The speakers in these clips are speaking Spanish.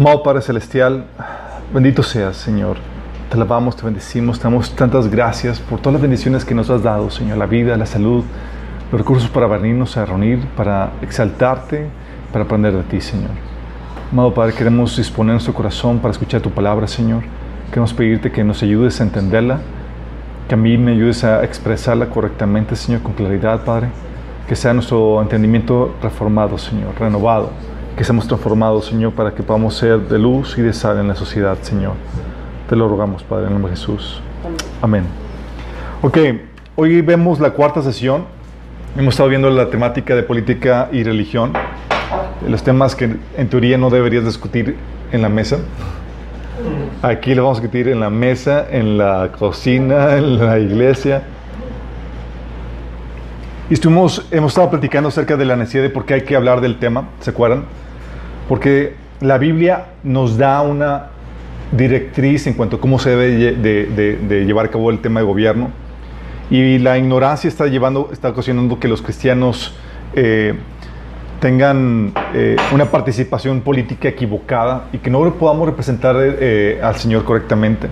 Amado Padre Celestial, bendito seas, Señor. Te alabamos, te bendecimos, te damos tantas gracias por todas las bendiciones que nos has dado, Señor, la vida, la salud, los recursos para venirnos a reunir, para exaltarte, para aprender de ti, Señor. Amado Padre, queremos disponer nuestro corazón para escuchar tu palabra, Señor. Queremos pedirte que nos ayudes a entenderla, que a mí me ayudes a expresarla correctamente, Señor, con claridad, Padre. Que sea nuestro entendimiento reformado, Señor, renovado. Que seamos transformados, Señor, para que podamos ser de luz y de sal en la sociedad, Señor. Te lo rogamos, Padre, en el nombre de Jesús. Amén. Ok, hoy vemos la cuarta sesión. Hemos estado viendo la temática de política y religión. Los temas que en teoría no deberías discutir en la mesa. Aquí lo vamos a discutir en la mesa, en la cocina, en la iglesia. Y estuvimos, hemos estado platicando acerca de la necesidad de por qué hay que hablar del tema, ¿se acuerdan? Porque la Biblia nos da una directriz en cuanto a cómo se debe de, de- de llevar a cabo el tema de gobierno. Y la ignorancia está llevando, está ocasionando que los cristianos eh, tengan eh, una participación política equivocada y que no podamos representar eh, al Señor correctamente.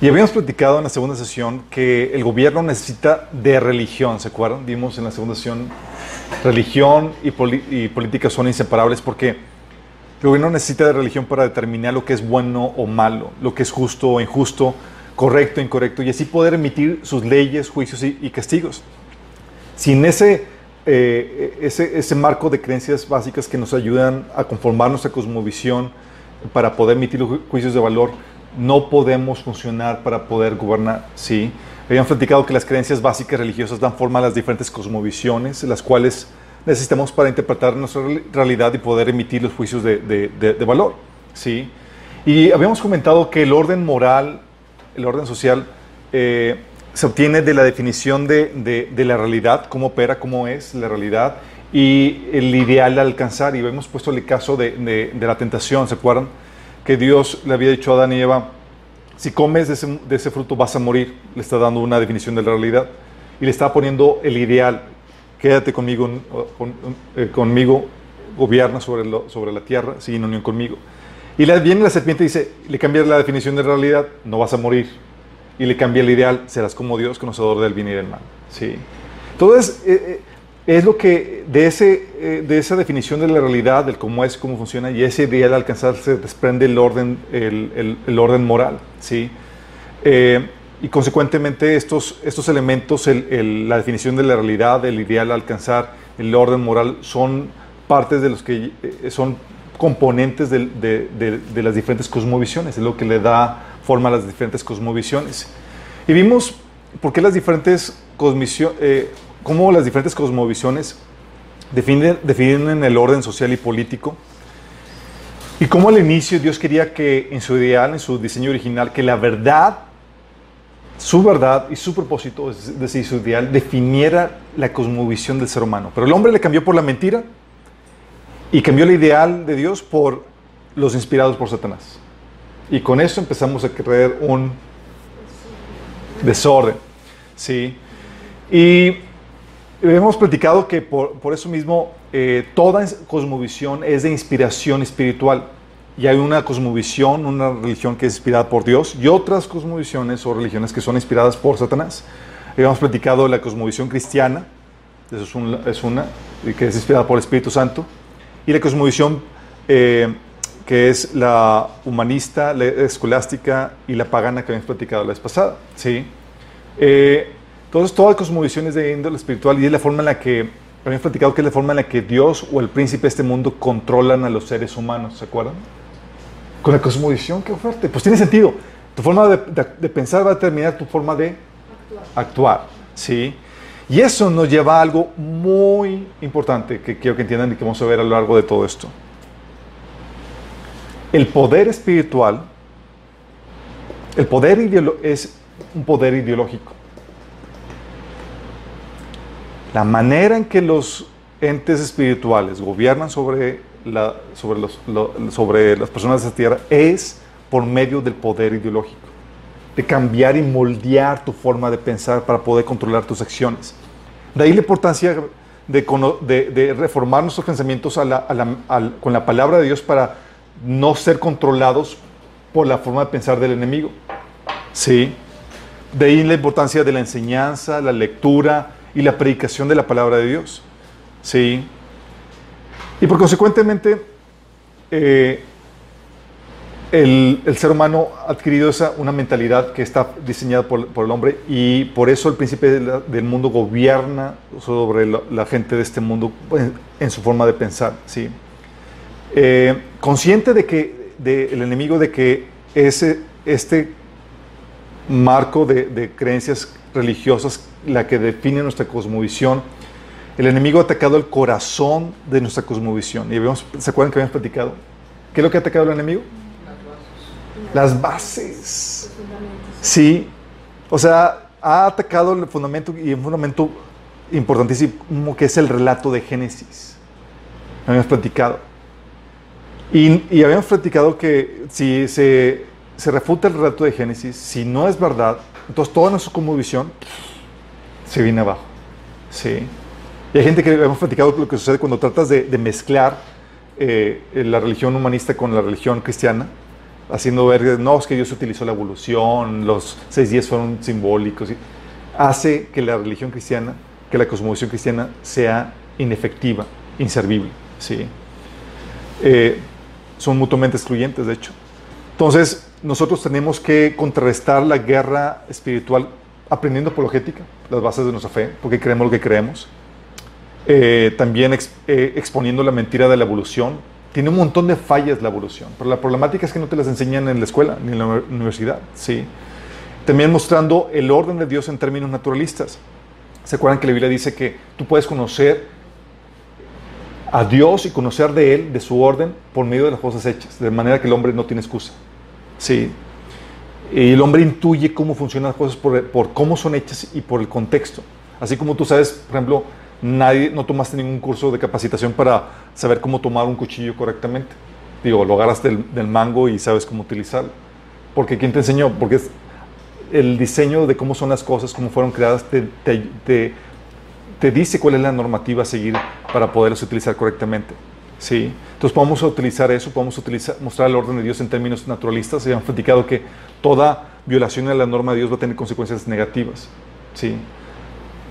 Y habíamos platicado en la segunda sesión que el gobierno necesita de religión, ¿se acuerdan? Vimos en la segunda sesión, religión y, y política son inseparables porque el gobierno necesita de religión para determinar lo que es bueno o malo, lo que es justo o injusto, correcto o incorrecto, y así poder emitir sus leyes, juicios y, y castigos. Sin ese, eh, ese, ese marco de creencias básicas que nos ayudan a conformar nuestra cosmovisión para poder emitir los ju- juicios de valor, no podemos funcionar para poder gobernar. Sí, habíamos platicado que las creencias básicas religiosas dan forma a las diferentes cosmovisiones, las cuales necesitamos para interpretar nuestra real- realidad y poder emitir los juicios de, de- valor. Sí, y habíamos comentado que el orden moral, el orden social, eh, se obtiene de la definición de, la realidad, cómo opera, cómo es la realidad y el ideal a alcanzar. Y hemos puesto el caso de la tentación, ¿se acuerdan? Que Dios le había dicho a Adán y Eva, si comes de ese, fruto vas a morir. Le está dando una definición de la realidad. Y le está poniendo el ideal. Quédate conmigo, con- eh, conmigo gobierna sobre, la tierra, sigue en unión conmigo. Y viene la serpiente y dice, le cambia la definición de realidad, no vas a morir. Y le cambia el ideal, serás como Dios, conocedor del bien y del mal. ¿Sí? Entonces, eh, eh, es lo que de, ese, eh, de esa definición de la realidad, del cómo es, cómo funciona, y ese ideal al alcanzarse desprende el orden, el, el- orden moral. ¿sí? Eh, y consecuentemente estos, estos elementos, el- el- la definición de la realidad, el ideal alcanzar, el orden moral, son partes de los que eh, son componentes de, de- de las diferentes cosmovisiones, es lo que le da forma a las diferentes cosmovisiones. Y vimos por qué las diferentes eh, cómo las diferentes cosmovisiones definen, definen el orden social y político. Y cómo al inicio Dios quería que en su ideal, en su diseño original, que la verdad, su verdad y su propósito, es decir, su ideal, definiera la cosmovisión del ser humano. Pero el hombre le cambió por la mentira y cambió el ideal de Dios por los inspirados por Satanás. Y con eso empezamos a creer un Desorden. Sí. Y hemos platicado que por, por eso mismo eh, toda cosmovisión es de inspiración espiritual. Y hay una cosmovisión, una religión que es inspirada por Dios y otras cosmovisiones o religiones que son inspiradas por Satanás. Hemos platicado de la cosmovisión cristiana, eso es, un, es una, que es inspirada por el Espíritu Santo, y la cosmovisión eh, que es la humanista, la escolástica y la pagana que habíamos platicado la vez pasada. ¿sí? Eh, entonces, toda cosmovisión es de índole espiritual y es la forma en la que, habíamos platicado que es la forma en la que Dios o el príncipe de este mundo controlan a los seres humanos, ¿se acuerdan? Con la cosmovisión, qué fuerte. Pues tiene sentido. Tu forma de, de, pensar va a determinar tu forma de actuar. actuar. ¿sí? Y eso nos lleva a algo muy importante que quiero que entiendan y que vamos a ver a lo largo de todo esto. El poder espiritual, el poder es un poder ideológico. La manera en que los entes espirituales gobiernan sobre, la, sobre, los, sobre las personas de esta tierra es por medio del poder ideológico, de cambiar y moldear tu forma de pensar para poder controlar tus acciones. De ahí la importancia de, de, reformar nuestros pensamientos con la palabra de Dios para no ser controlados por la forma de pensar del enemigo. ¿Sí? De ahí la importancia de la enseñanza, la lectura y la predicación de la palabra de Dios. ¿Sí? Y por consecuentemente, eh, el, ser humano ha adquirido esa, una mentalidad que está diseñada por, el hombre y por eso el príncipe del mundo gobierna sobre la, gente de este mundo en, su forma de pensar. ¿sí? Eh, consciente de que el enemigo de que ese, este marco de, creencias religiosas, la que define nuestra cosmovisión, el enemigo ha atacado el corazón de nuestra cosmovisión. Y habíamos, ¿Se acuerdan que habíamos platicado? ¿Qué es lo que ha atacado el enemigo? Las bases. Sí. O sea, ha atacado el fundamento y un fundamento importantísimo que es el relato de Génesis. Habíamos platicado. Y, habíamos platicado que si se, se, refuta el relato de Génesis, si no es verdad, entonces toda nuestra visión se viene abajo. ¿sí? Y hay gente que hemos platicado lo que sucede cuando tratas de, mezclar eh, la religión humanista con la religión cristiana, haciendo ver, no, es que Dios utilizó la evolución, los seis días fueron simbólicos, hace que la religión cristiana, que la cosmovisión cristiana sea inefectiva, inservible. ¿sí? Eh, son mutuamente excluyentes, de hecho. Entonces, nosotros tenemos que contrarrestar la guerra espiritual aprendiendo apologética, las bases de nuestra fe, porque creemos lo que creemos. Eh, también eh, exponiendo la mentira de la evolución. Tiene un montón de fallas la evolución, pero la problemática es que no te las enseñan en la escuela ni en la universidad. ¿sí? También mostrando el orden de Dios en términos naturalistas. ¿Se acuerdan que la Biblia dice que tú puedes conocer a Dios y conocer de Él, de su orden, por medio de las cosas hechas, de manera que el hombre no tiene excusa. Sí. El hombre intuye cómo funcionan las cosas por, cómo son hechas y por el contexto. Así como tú sabes, por ejemplo, nadie, no tomaste ningún curso de capacitación para saber cómo tomar un cuchillo correctamente. Digo, lo agarras del, mango y sabes cómo utilizarlo. Porque ¿quién te enseñó? Porque es el diseño de cómo son las cosas, cómo fueron creadas, te, te te dice cuál es la normativa a seguir para poderlas utilizar correctamente. ¿Sí? Entonces podemos utilizar eso, podemos utilizar, mostrar el orden de Dios en términos naturalistas. Se han platicado que toda violación de la norma de Dios va a tener consecuencias negativas. ¿sí?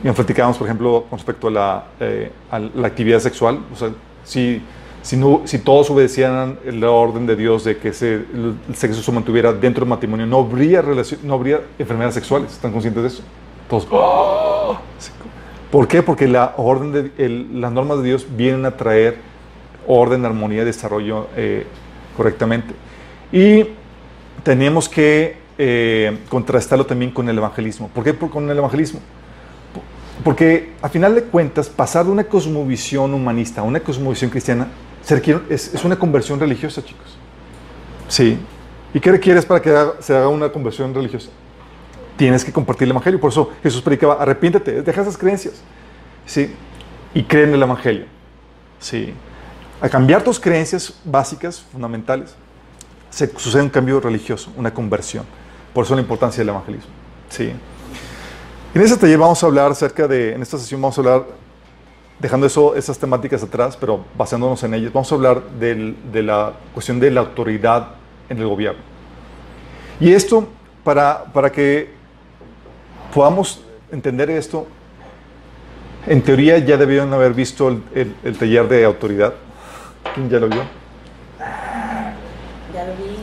Y platicamos, por ejemplo, con respecto a la, eh, a la actividad sexual. O sea, si, si, no, si todos obedecieran la orden de Dios de que se, el sexo se mantuviera dentro del matrimonio, no habría, relación, no habría enfermedades sexuales. ¿Están conscientes de eso? Todos. ¡Oh! ¿Por qué? Porque la orden de, las normas de Dios vienen a traer orden, armonía y desarrollo eh, correctamente. Y tenemos que eh, contrastarlo también con el evangelismo. ¿Por qué con el evangelismo? Porque a final de cuentas, pasar de una cosmovisión humanista a una cosmovisión cristiana es, es una conversión religiosa, chicos. Sí. ¿Y qué requieres para que se haga una conversión religiosa? tienes que compartir el Evangelio. Por eso Jesús predicaba, arrepiéntete, deja esas creencias. ¿Sí? Y cree en el Evangelio. ¿Sí? A cambiar tus creencias básicas, fundamentales, se sucede un cambio religioso, una conversión. Por eso la importancia del evangelismo. ¿Sí? En este taller vamos a hablar acerca de, en esta sesión vamos a hablar, dejando eso, esas temáticas atrás, pero basándonos en ellas, vamos a hablar del- de la cuestión de la autoridad en el gobierno. Y esto, para, para que podamos entender esto, en teoría ya debieron haber visto el, el- el taller de autoridad. ¿Quién ya lo vio? Ya lo vi.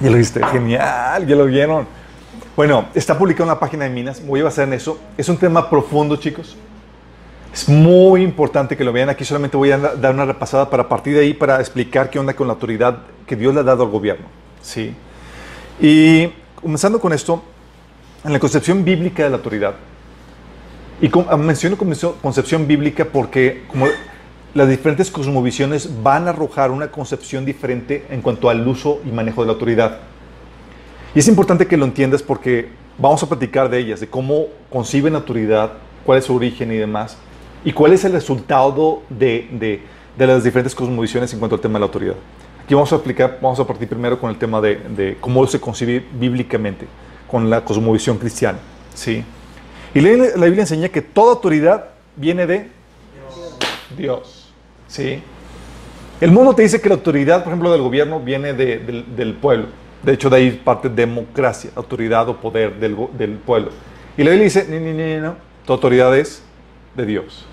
Ya lo viste, genial, ya lo vieron. Bueno, está publicado en la página de Minas, voy a basar en eso. Es un tema profundo, chicos. Es muy importante que lo vean. Aquí solamente voy a da- dar una repasada para partir de ahí para explicar qué onda con la autoridad que Dios le ha dado al gobierno. ¿sí? Y comenzando con esto, en la concepción bíblica de la autoridad, y con- menciono concepción bíblica porque como las diferentes cosmovisiones van a arrojar una concepción diferente en cuanto al uso y manejo de la autoridad. Y es importante que lo entiendas porque vamos a platicar de ellas, de cómo conciben la autoridad, cuál es su origen y demás, y cuál es el resultado de, de- de las diferentes cosmovisiones en cuanto al tema de la autoridad. Aquí vamos a explicar, vamos a partir primero con el tema de, de cómo se concibe bíblicamente, con la cosmovisión cristiana. ¿sí? Y la Biblia enseña que toda autoridad viene de Dios. ¿sí? El mundo te dice que la autoridad, por ejemplo, del gobierno viene de- del, pueblo. De hecho, de ahí parte democracia, autoridad o poder del, pueblo. Y la Biblia dice, no, no, no, tu autoridad es de Dios.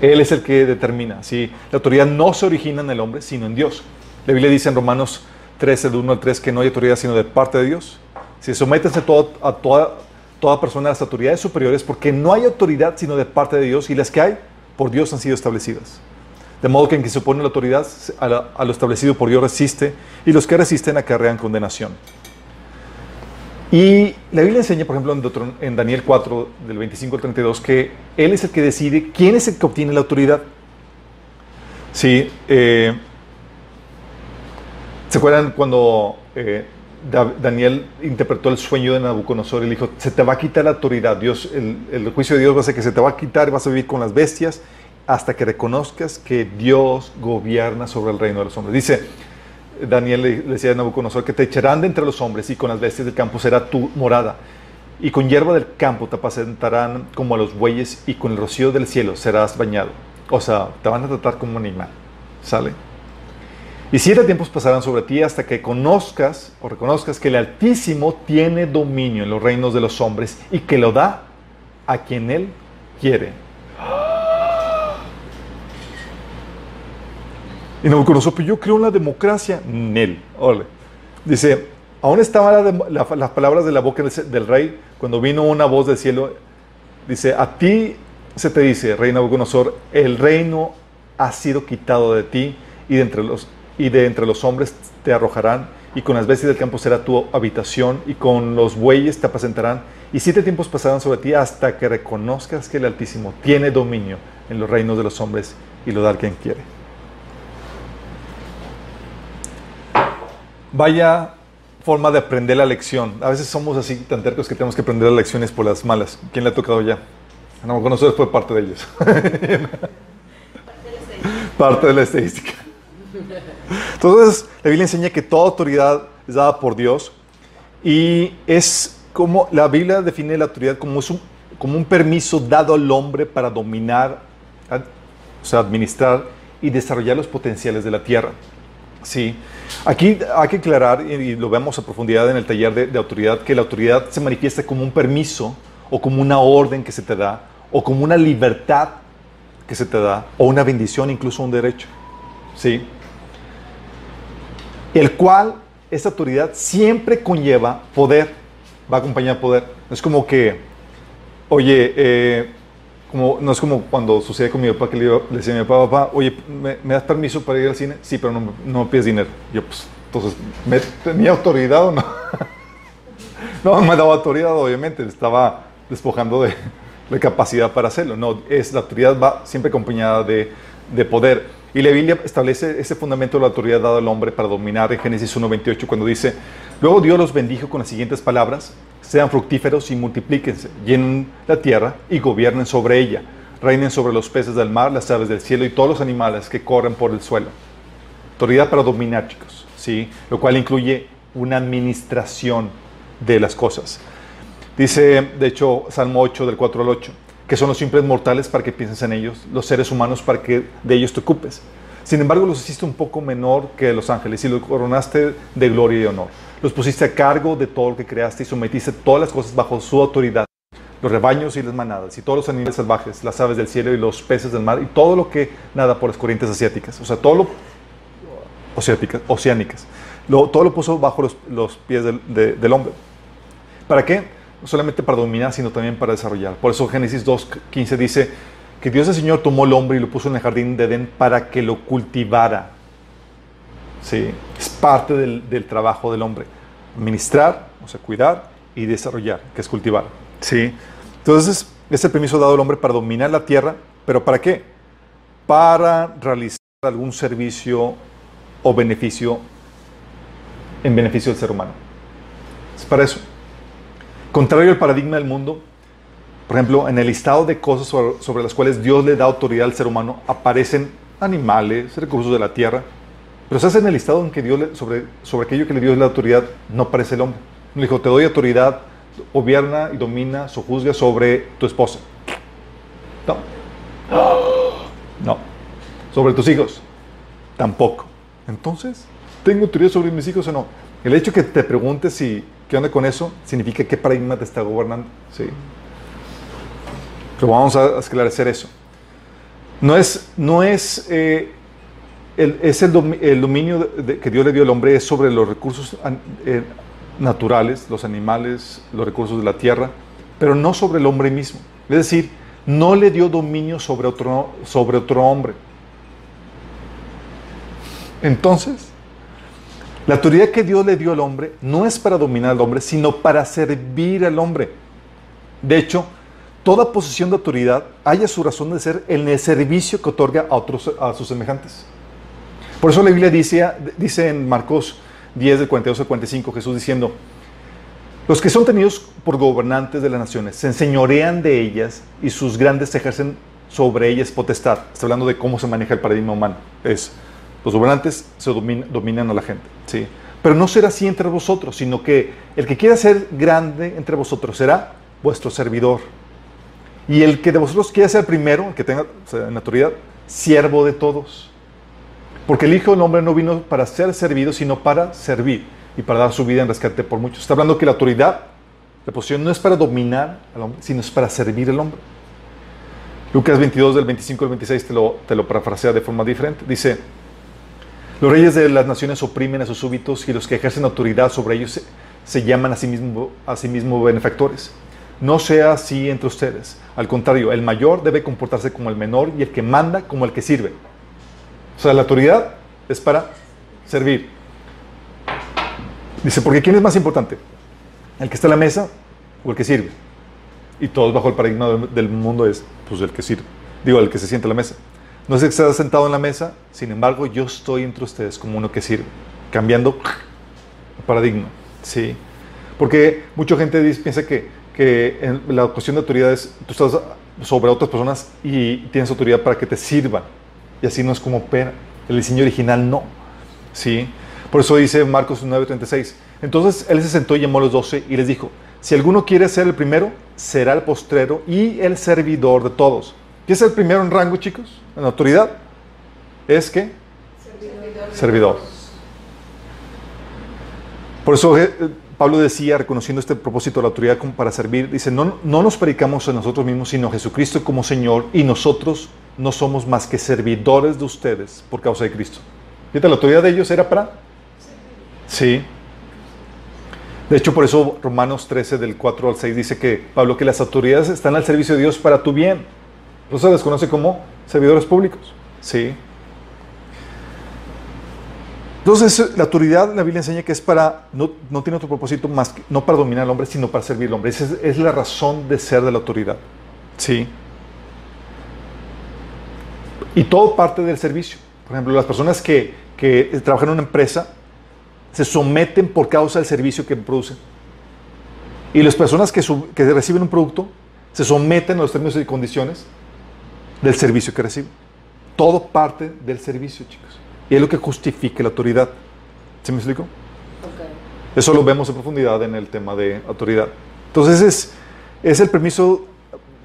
Él es el que determina. ¿sí? La autoridad no se origina en el hombre, sino en Dios. La Biblia dice en Romanos 13, del 1 al 3, que no hay autoridad sino de parte de Dios. Si sométense todo, a toda persona a las autoridades superiores, porque no hay autoridad sino de parte de Dios, y las que hay, por Dios han sido establecidas. De modo que en quien se opone la autoridad a, lo establecido por Dios resiste, y los que resisten acarrean condenación. Y la Biblia enseña, por ejemplo, en, Daniel 4, del 25 al 32, que Él es el que decide quién es el que obtiene la autoridad. Sí, eh, ¿se acuerdan cuando eh, Daniel interpretó el sueño de Nabucodonosor y le dijo, se te va a quitar la autoridad, Dios, el, juicio de Dios va a ser que se te va a quitar vas a vivir con las bestias hasta que reconozcas que Dios gobierna sobre el reino de los hombres. Dice, Daniel le, le decía a Nabucodonosor que te echarán de entre los hombres y con las bestias del campo será tu morada. Y con hierba del campo te apacentarán como a los bueyes y con el rocío del cielo serás bañado. O sea, te van a tratar como un animal. ¿Sale? Y siete tiempos pasarán sobre ti hasta que conozcas o reconozcas que el Altísimo tiene dominio en los reinos de los hombres y que lo da a quien Él quiere. Y Nabucodonosor, pero yo creo en la democracia. Nel. Ole. Dice, aún estaban la la- las palabras de la boca del, del rey cuando vino una voz del cielo. Dice, a ti se te dice, rey Nabucodonosor, el reino ha sido quitado de ti y de entre los, y de entre los hombres te arrojarán y con las bestias del campo será tu habitación y con los bueyes te apacentarán y siete tiempos pasarán sobre ti hasta que reconozcas que el Altísimo tiene dominio en los reinos de los hombres y lo da quien quiere. Vaya forma de aprender la lección. A veces somos así tan tercos que tenemos que aprender las lecciones por las malas. ¿Quién le ha tocado ya? A nosotros fue parte de ellos. parte de la estadística. Entonces, la Biblia enseña que toda autoridad es dada por Dios y es como la Biblia define la autoridad como, un, como un permiso dado al hombre para dominar, o sea, administrar y desarrollar los potenciales de la tierra. Sí, aquí hay que aclarar, y lo vemos a profundidad en el taller de autoridad, que la autoridad se manifiesta como un permiso o como una orden que se te da o como una libertad que se te da o una bendición, incluso un derecho. Sí, el cual esa autoridad siempre conlleva poder, va acompañado de poder. Es como que, oye, eh, como, no es como cuando sucede con mi papá que le, le decía a mi papá, papá, oye, ¿me, me das permiso para ir al cine? Sí, pero no, no me pides dinero. Yo, pues, entonces, ¿me tenía autoridad o no? no me daba autoridad, obviamente, estaba despojando de la capacidad para hacerlo. No, es, la autoridad va siempre acompañada de, de poder. Y la Biblia establece ese fundamento de la autoridad dada al hombre para dominar en Génesis 1.28 cuando dice, luego Dios los bendijo con las siguientes palabras, sean fructíferos y multiplíquense, llenen la tierra y gobiernen sobre ella, reinen sobre los peces del mar, las aves del cielo y todos los animales que corren por el suelo. Autoridad para dominar, chicos, ¿sí? Lo cual incluye una administración de las cosas. Dice, de hecho, Salmo 8, del 4 al 8, que son los simples mortales para que pienses en ellos, los seres humanos para que de ellos te ocupes. Sin embargo, los hiciste un poco menor que los ángeles y los coronaste de gloria y honor. Los pusiste a cargo de todo lo que creaste y sometiste todas las cosas bajo su autoridad. Los rebaños y las manadas, y todos los animales salvajes, las aves del cielo y los peces del mar, y todo lo que nada por las corrientes asiáticas. O sea, todo lo oceánicas, todo lo puso bajo los, pies de, del hombre. ¿Para qué? No solamente para dominar, sino también para desarrollar. Por eso Génesis 2.15 dice, que Dios el Señor tomó el hombre y lo puso en el jardín de Edén para que lo cultivara. Sí, es parte del, del trabajo del hombre. Administrar, o sea, cuidar y desarrollar, que es cultivar. Sí. Entonces, es el permiso dado al hombre para dominar la tierra, pero ¿para qué? Para realizar algún servicio o beneficio en beneficio del ser humano. Es para eso. Contrario al paradigma del mundo, por ejemplo, en el listado de cosas sobre, sobre, las cuales Dios le da autoridad al ser humano, aparecen animales, recursos de la tierra, pero se hace en el listado en que Dios sobre, sobre aquello que le dio la autoridad, no aparece el hombre. Le dijo, te doy autoridad, gobierna y domina, sojuzga sobre tu esposa. No. No. Sobre tus hijos. Tampoco. Entonces, ¿tengo autoridad sobre mis hijos o no? El hecho que te preguntes si, qué onda con eso, significa qué paradigma te está gobernando. Sí. Pero vamos a esclarecer eso. No es, no es, eh, el, es el, dom, el dominio que Dios le dio al hombre es sobre los recursos eh, naturales, los animales, los recursos de la tierra, pero no sobre el hombre mismo. Es decir, no le dio dominio sobre otro, sobre otro hombre. Entonces, la autoridad que Dios le dio al hombre no es para dominar al hombre, sino para servir al hombre. De hecho, toda posición de autoridad haya su razón de ser en el servicio que otorga a, otros, a sus semejantes. Por eso la Biblia dice, dice en Marcos 10, del 42 al 45, Jesús diciendo, los que son tenidos por gobernantes de las naciones se enseñorean de ellas y sus grandes ejercen sobre ellas potestad. Está hablando de cómo se maneja el paradigma humano. Es, los gobernantes se dominan, a la gente. ¿sí? Pero no será así entre vosotros, sino que el que quiera ser grande entre vosotros será vuestro servidor. Y el que de vosotros quiera ser primero, el que tenga o autoridad, siervo de todos. Porque el Hijo del Hombre no vino para ser servido, sino para servir y para dar su vida en rescate por muchos. Está hablando que la autoridad, la posición no es para dominar al hombre, sino es para servir al hombre. Lucas 22, del 25 al 26, te lo, te lo parafrasea de forma diferente. Dice, los reyes de las naciones oprimen a sus súbitos y los que ejercen autoridad sobre ellos se, llaman a sí, mismo, a sí mismo benefactores. No sea así entre ustedes. Al contrario, el mayor debe comportarse como el menor y el que manda como el que sirve. O sea, la autoridad es para servir. Dice, porque ¿quién es más importante? ¿El que está en la mesa o el que sirve? Y todos bajo el paradigma del mundo es, pues, el que sirve. Digo, el que se siente a la mesa. No es el que está sentado en la mesa, sin embargo, yo estoy entre ustedes como uno que sirve. Cambiando paradigma. Sí. Porque mucha gente dice, piensa que, que en la cuestión de autoridad es, tú estás sobre otras personas y tienes autoridad para que te sirvan. Y así no es como opera. El diseño original no. ¿Sí? Por eso dice Marcos 9:36. Entonces él se sentó y llamó a los doce y les dijo, si alguno quiere ser el primero, será el postrero y el servidor de todos. ¿Qué es el primero en rango, chicos? En autoridad. ¿Es? Servidor. servidor. Por eso eh, Pablo decía, reconociendo este propósito de la autoridad como para servir, dice, no, no nos predicamos a nosotros mismos, sino a Jesucristo como Señor, y nosotros no somos más que servidores de ustedes por causa de Cristo. Fíjate, la autoridad de ellos era para... Sí. De hecho, por eso Romanos 13, del 4 al 6, dice que Pablo, que las autoridades están al servicio de Dios para tu bien. Eso se les conoce como servidores públicos. Sí. Entonces, la autoridad, la Biblia enseña que es para, no, no tiene otro propósito más que, no para dominar al hombre, sino para servir al hombre. Esa es, la razón de ser de la autoridad. Sí. Y todo parte del servicio. Por ejemplo, las personas que, que trabajan en una empresa se someten por causa del servicio que producen. Y las personas que, sub, que reciben un producto se someten a los términos y condiciones del servicio que reciben. Todo parte del servicio, chicos. Y es lo que justifica la autoridad. ¿Se me explico? Okay. Eso lo vemos en profundidad en el tema de autoridad. Entonces es, es el permiso,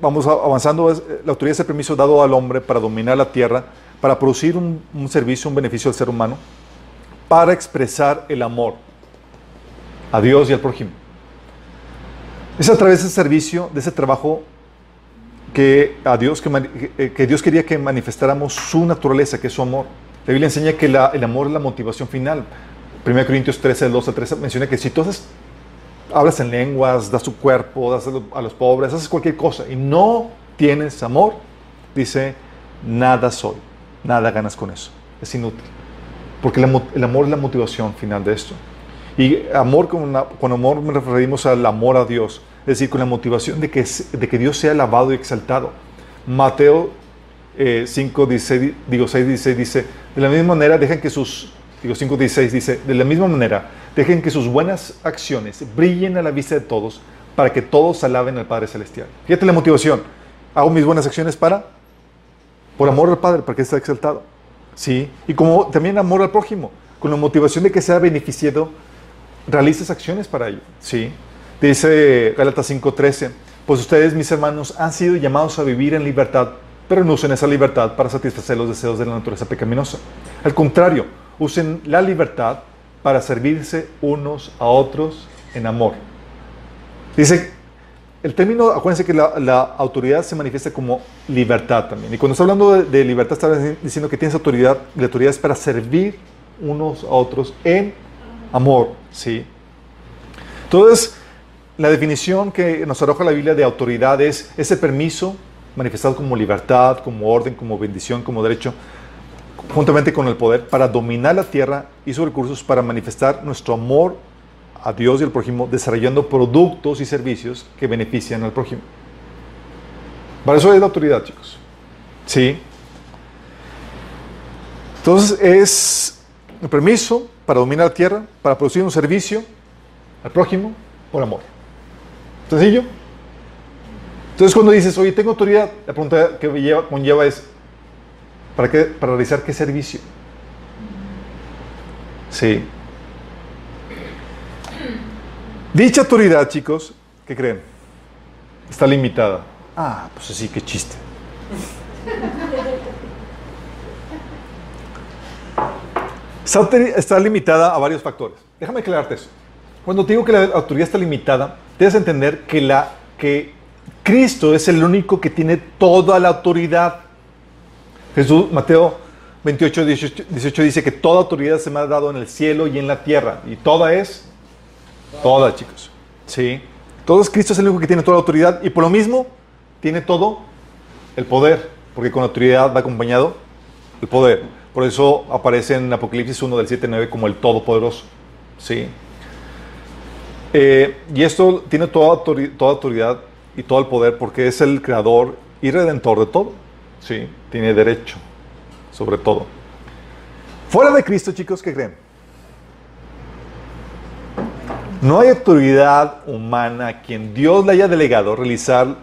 vamos avanzando, es, la autoridad es el permiso dado al hombre para dominar la tierra, para producir un, un servicio, un beneficio al ser humano, para expresar el amor a Dios y al prójimo. Es a través de ese servicio, de ese trabajo que a Dios, que, que Dios quería que manifestáramos su naturaleza, que es su amor. La Biblia enseña que el amor es la motivación final. 1 Corintios 13, 12 a 13 menciona que si tú hablas en lenguas, das tu cuerpo, das a los pobres, haces cualquier cosa y no tienes amor, dice, nada soy, nada ganas con eso. Es inútil. Porque el amor es la motivación final de esto. Y amor, con, con amor me referimos al amor a Dios, es decir, con la motivación de que, de que Dios sea alabado y exaltado. Mateo eh, 5, 16, digo 6, 16 dice, de la misma manera dejen que sus, digo 5, 16 dice, de la misma manera dejen que sus buenas acciones brillen a la vista de todos para que todos alaben al Padre Celestial. Fíjate la motivación. Hago mis buenas acciones para, por amor al Padre, para que esté exaltado. ¿Sí? Y como también amor al prójimo, con la motivación de que sea beneficiado realices acciones para ello. ¿sí? Dice Gálatas 5:13, pues ustedes, mis hermanos, han sido llamados a vivir en libertad, pero no usen esa libertad para satisfacer los deseos de la naturaleza pecaminosa. Al contrario, usen la libertad para servirse unos a otros en amor. Dice, el término, acuérdense que la, autoridad se manifiesta como libertad también. Y cuando está hablando de, libertad, está diciendo que tienes autoridad, la autoridad es para servir unos a otros en amor, ¿sí? Entonces, la definición que nos arroja la Biblia de autoridad es ese permiso manifestado como libertad, como orden, como bendición, como derecho, juntamente con el poder para dominar la tierra y sus recursos para manifestar nuestro amor a Dios y al prójimo, desarrollando productos y servicios que benefician al prójimo. Para eso es la autoridad, chicos. ¿Sí? Entonces es el permiso para dominar la tierra, para producir un servicio al prójimo por amor. ¿Sencillo? Entonces cuando dices, oye, tengo autoridad, la pregunta que lleva, conlleva es, ¿para, qué, ¿para realizar qué servicio? Sí. Dicha autoridad, chicos, ¿qué creen? Está limitada. Ah, pues así, qué chiste. Está, limitada a varios factores. Déjame aclararte eso. Cuando te digo que la autoridad está limitada, debes entender que, la, que Cristo es el único que tiene toda la autoridad. Jesús, Mateo 28, 18, dice que toda autoridad se me ha dado en el cielo y en la tierra. Y toda es, toda, chicos. Sí. Todo es Cristo es el único que tiene toda la autoridad y por lo mismo tiene todo el poder, porque con la autoridad va acompañado el poder. Por eso aparece en Apocalipsis 1 del 7 9 como el Todopoderoso. ¿sí? Eh, y esto tiene toda, toda autoridad y todo el poder porque es el creador y redentor de todo. ¿sí? Tiene derecho sobre todo. Fuera de Cristo, chicos, ¿qué creen? No hay autoridad humana a quien Dios le haya delegado realizar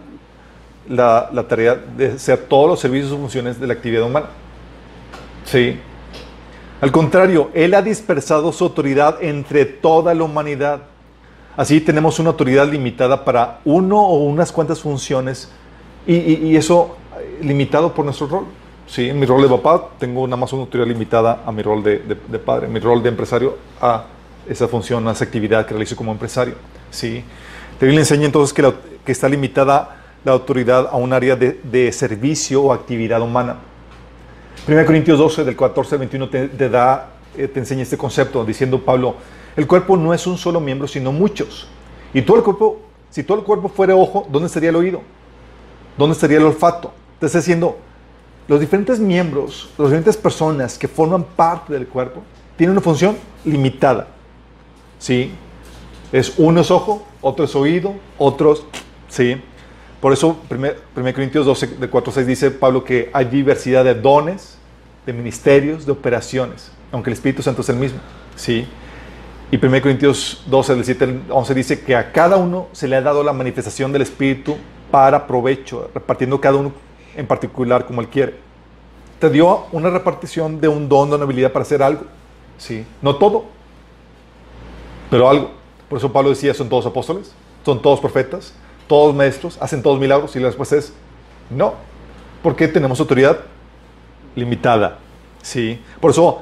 la, la tarea de hacer todos los servicios y funciones de la actividad humana. Sí. Al contrario, Él ha dispersado su autoridad entre toda la humanidad. Así tenemos una autoridad limitada para uno o unas cuantas funciones y, eso eh, limitado por nuestro rol. Sí, en mi rol de papá tengo nada más una autoridad limitada a mi rol de, padre, mi rol de empresario a esa función, a esa actividad que realizo como empresario. Sí. La Biblia enseña entonces que, que está limitada la autoridad a un área de servicio o actividad humana. 1 Corintios 12, del 14 al 21, te, da, eh, te enseña este concepto, diciendo Pablo, el cuerpo no es un solo miembro, sino muchos. Y todo el cuerpo, si todo el cuerpo fuera ojo, ¿dónde estaría el oído? ¿Dónde estaría el olfato? Te está diciendo, los diferentes miembros, las diferentes personas que forman parte del cuerpo, tienen una función limitada. ¿Sí? Es uno es ojo, otro es oído, otros, ¿sí? Por eso, 1 Corintios 12, de 4 6 dice Pablo que hay diversidad de dones, de ministerios, de operaciones, aunque el Espíritu Santo es el mismo. ¿sí? Y 1 Corintios 12, del 7 al 11 dice que a cada uno se le ha dado la manifestación del Espíritu para provecho, repartiendo cada uno en particular como él quiere. Te dio una repartición de un don, de una habilidad para hacer algo. ¿sí? No todo, pero algo. Por eso Pablo decía, ¿son todos apóstoles? son todos profetas, todos maestros, hacen todos milagros y la respuesta es no, porque tenemos autoridad limitada. ¿sí? Por eso,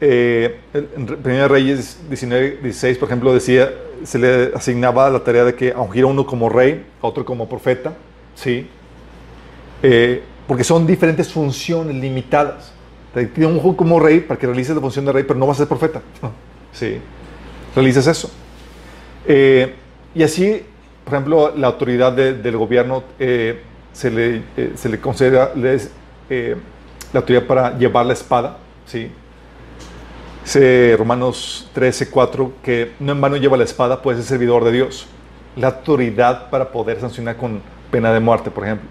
eh, en 1 Reyes 19, 16, por ejemplo, decía, se le asignaba la tarea de que ungir a uno como rey, a otro como profeta, ¿sí? Eh, porque son diferentes funciones limitadas. Te un como rey para que realices la función de rey, pero no vas a ser profeta. Sí, realices eso. Eh, y así, por ejemplo, la autoridad del gobierno eh, se, le, se le considera la autoridad para llevar la espada. ¿sí? Dice Romanos 13, 4, que no en vano lleva la espada, puede ser servidor de Dios. La autoridad para poder sancionar con pena de muerte, por ejemplo.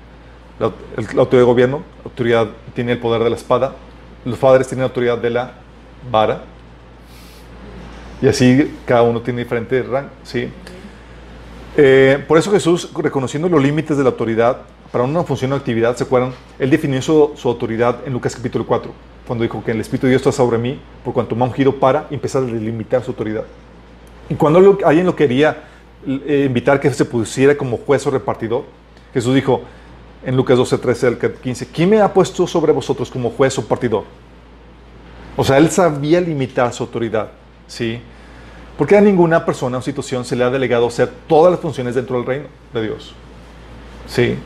La, la autoridad de gobierno, la autoridad tiene el poder de la espada, los padres tienen autoridad de la vara. Y así cada uno tiene diferente rango. ¿sí? Eh, por eso Jesús, reconociendo los límites de la autoridad para una función o actividad, ¿se acuerdan? Él definió su, autoridad en Lucas capítulo 4, cuando dijo que el Espíritu de Dios está sobre mí, por cuanto me ha ungido para empezar a delimitar su autoridad. Y cuando alguien lo quería eh, invitar que se pusiera como juez o repartidor, Jesús dijo, en Lucas 12, 13 al 15, ¿quién me ha puesto sobre vosotros como juez o partidor? O sea, él sabía limitar su autoridad, ¿sí? Porque a ninguna persona o situación se le ha delegado hacer todas las funciones dentro del reino de Dios. ¿Sí?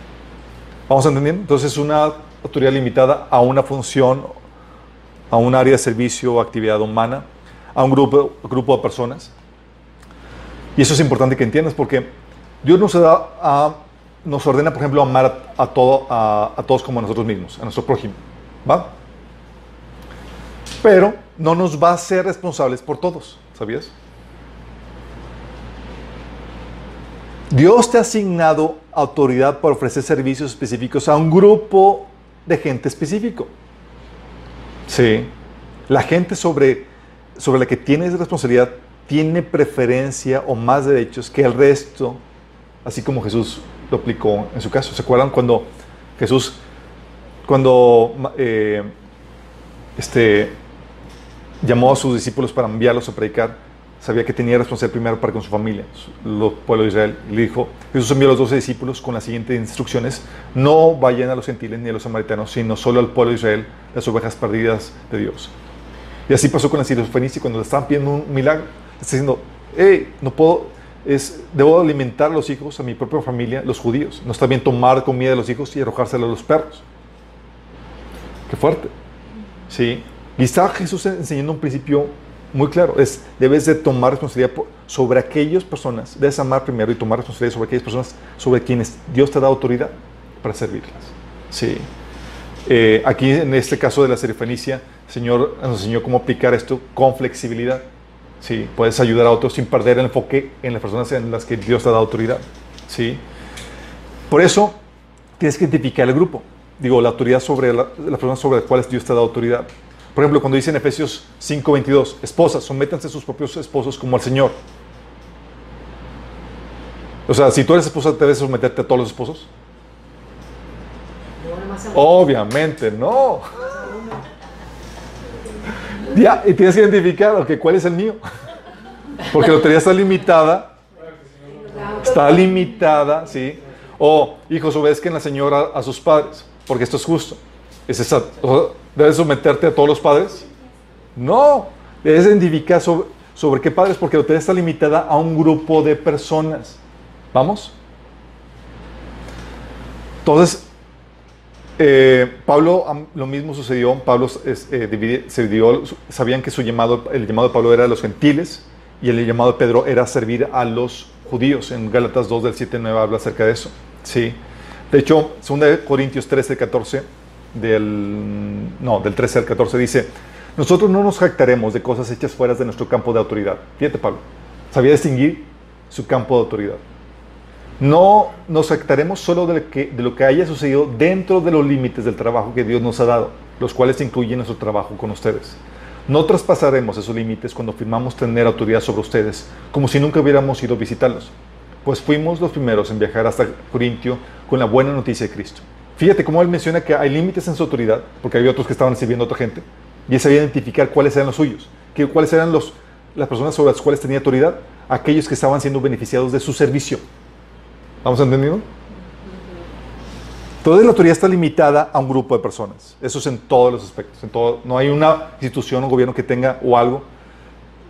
¿Vamos entendiendo? Entonces es una autoridad limitada a una función, a un área de servicio o actividad humana, a un grupo, grupo de personas. Y eso es importante que entiendas porque Dios nos ordena, por ejemplo, amar a, a, todos como a nosotros mismos, a nuestro prójimo. ¿Va? Pero no nos va a ser responsables por todos, ¿sabías? Dios te ha asignado autoridad para ofrecer servicios específicos a un grupo de gente específico. Sí. La gente sobre, sobre la que tienes responsabilidad tiene preferencia o más derechos que el resto, así como Jesús lo aplicó en su caso. ¿Se acuerdan cuando Jesús, cuando eh, este, llamó a sus discípulos para enviarlos a predicar, sabía que tenía responsabilidad primero para con su familia, los pueblo de Israel. Y le dijo, Jesús envió a los doce discípulos con las siguientes instrucciones, no vayan a los gentiles ni a los samaritanos, sino solo al pueblo de Israel, las ovejas perdidas de Dios. Y así pasó con la Fenicia cuando le estaban pidiendo un milagro, está diciendo, hey, no puedo, es, debo alimentar a los hijos, a mi propia familia, los judíos. No está bien tomar comida de los hijos y arrojársela a los perros. Qué fuerte. Sí. Y está Jesús enseñando un principio muy claro. Es, debes de tomar responsabilidad sobre aquellas personas. Debes amar primero y tomar responsabilidad sobre aquellas personas sobre quienes Dios te da autoridad para servirlas. Sí. Eh, aquí en este caso de la serifenicia, el Señor nos enseñó cómo aplicar esto con flexibilidad. ¿sí? Puedes ayudar a otros sin perder el enfoque en las personas en las que Dios te da autoridad, ¿sí? Por eso, tienes que identificar el grupo. Digo, la autoridad sobre las personas sobre las cuales Dios te da autoridad. Por ejemplo, cuando dice en Efesios 5:22, esposas, sométanse a sus propios esposos como al Señor. O sea, si tú eres esposa, ¿te debes someterte a todos los esposos? Obviamente, no. Ya, y tienes que identificar, ok, ¿cuál es el mío? Porque la autoridad está limitada. Está limitada, ¿sí? O, hijos, obedezcan la señora a sus padres, porque esto es justo. ¿Es esa, ¿Debes someterte a todos los padres? No, debes sobre, sobre qué padres, porque la autoridad está limitada a un grupo de personas. ¿Vamos? Entonces, eh, Pablo, lo mismo sucedió. Pablo eh, se dividió, sabían que su llamado, el llamado de Pablo era a los gentiles y el llamado de Pedro era servir a los judíos. En Gálatas 2 del 7 9 habla acerca de eso. Sí. De hecho, 2 Corintios 13, 14, del, no, del 13 al 14 dice, nosotros no nos jactaremos de cosas hechas fuera de nuestro campo de autoridad. Fíjate, Pablo. Sabía distinguir su campo de autoridad. No nos afectaremos solo de lo que haya sucedido dentro de los límites del trabajo que Dios nos ha dado, los cuales incluyen nuestro trabajo con ustedes. No traspasaremos esos límites cuando firmamos tener autoridad sobre ustedes, como si nunca hubiéramos ido a visitarlos, pues fuimos los primeros en viajar hasta Corintio con la buena noticia de Cristo. Fíjate cómo él menciona que hay límites en su autoridad, porque había otros que estaban sirviendo a otra gente, y él sabía identificar cuáles eran los suyos, que, cuáles eran los, las personas sobre las cuales tenía autoridad. aquellos que estaban siendo beneficiados de su servicio. ¿Vamos entendiendo? Toda la autoridad está limitada a un grupo de personas. Eso es en todos los aspectos. En todo, no hay una institución o gobierno que tenga o algo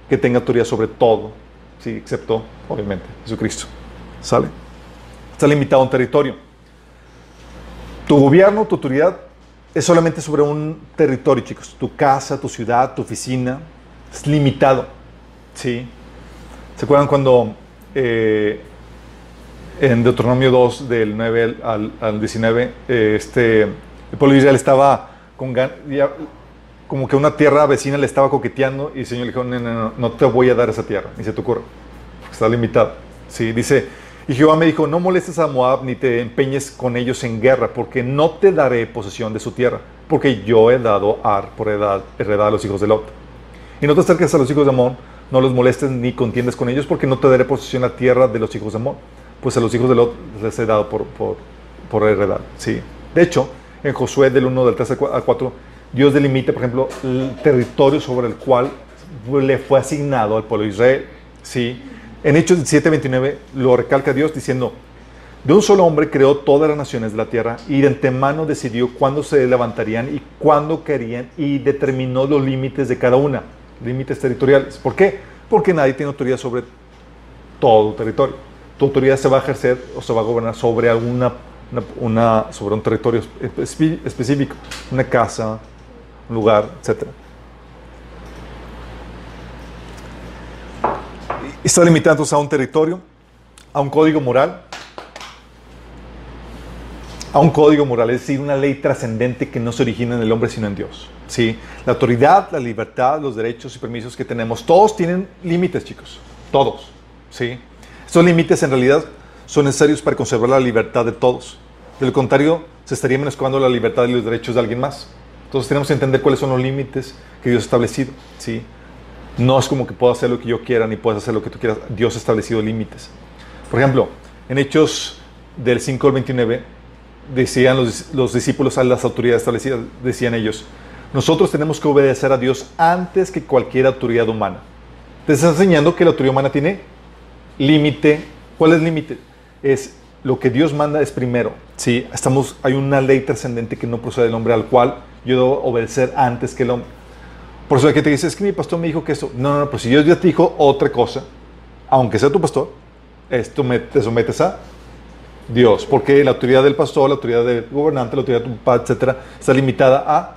que tenga autoridad sobre todo, sí, excepto, obviamente, Jesucristo. ¿Sale? Está limitado a un territorio. Tu gobierno, tu autoridad, es solamente sobre un territorio, chicos. Tu casa, tu ciudad, tu oficina, es limitado. ¿Sí? ¿Se acuerdan cuando eh, en Deuteronomio 2, del 9 al, al 19, eh, este, el pueblo de Israel estaba con ya- como que una tierra vecina le estaba coqueteando y el Señor le dijo, no, no, no, no te voy a dar esa tierra, ni se te ocurra, está limitado. Sí, dice, y Jehová me dijo, no molestes a Moab ni te empeñes con ellos en guerra, porque no te daré posesión de su tierra, porque yo he dado Ar por heredad, heredad a los hijos de Lot. Y no te acerques a los hijos de Amón, no los molestes ni contiendes con ellos, porque no te daré posesión la tierra de los hijos de Amón, pues a los hijos de Lot les he dado por, por, por heredad. Sí. De hecho, en Josué del 1 del 3 al 4, Dios delimita, por ejemplo, el territorio sobre el cual le fue asignado al pueblo de Israel. Sí. En Hechos 7:29 lo recalca Dios diciendo, de un solo hombre creó todas las naciones de la tierra y de antemano decidió cuándo se levantarían y cuándo caerían y determinó los límites de cada una, límites territoriales. ¿Por qué? Porque nadie tiene autoridad sobre todo territorio. Tu autoridad se va a ejercer o se va a gobernar sobre alguna una, sobre un territorio espe- específico, una casa, un lugar, etc. Está limitado entonces a un territorio, a un código moral, a un código moral, es decir, una ley trascendente que no se origina en el hombre sino en Dios. ¿sí? La autoridad, la libertad, los derechos y permisos que tenemos, todos tienen límites, chicos, todos. ¿sí? Estos límites en realidad son necesarios para conservar la libertad de todos. De lo contrario, se estaría menoscabando la libertad y los derechos de alguien más. Entonces tenemos que entender cuáles son los límites que Dios ha establecido. ¿sí? No es como que puedo hacer lo que yo quiera ni puedes hacer lo que tú quieras. Dios ha establecido límites. Por ejemplo, en Hechos del 5 al 29, decían los, los discípulos a las autoridades establecidas, decían ellos, nosotros tenemos que obedecer a Dios antes que cualquier autoridad humana. Te está enseñando que la autoridad humana tiene límite. ¿Cuál es el límite? Es lo que Dios manda es primero. ¿sí? Estamos, hay una ley trascendente que no procede del hombre al cual yo debo obedecer antes que el hombre. Por eso hay que te dice, es que mi pastor me dijo que esto. No, no, no, pero si Dios ya te dijo otra cosa, aunque sea tu pastor, esto me, te sometes a Dios. Porque la autoridad del pastor, la autoridad del gobernante, la autoridad de tu papá, etcétera, está limitada a,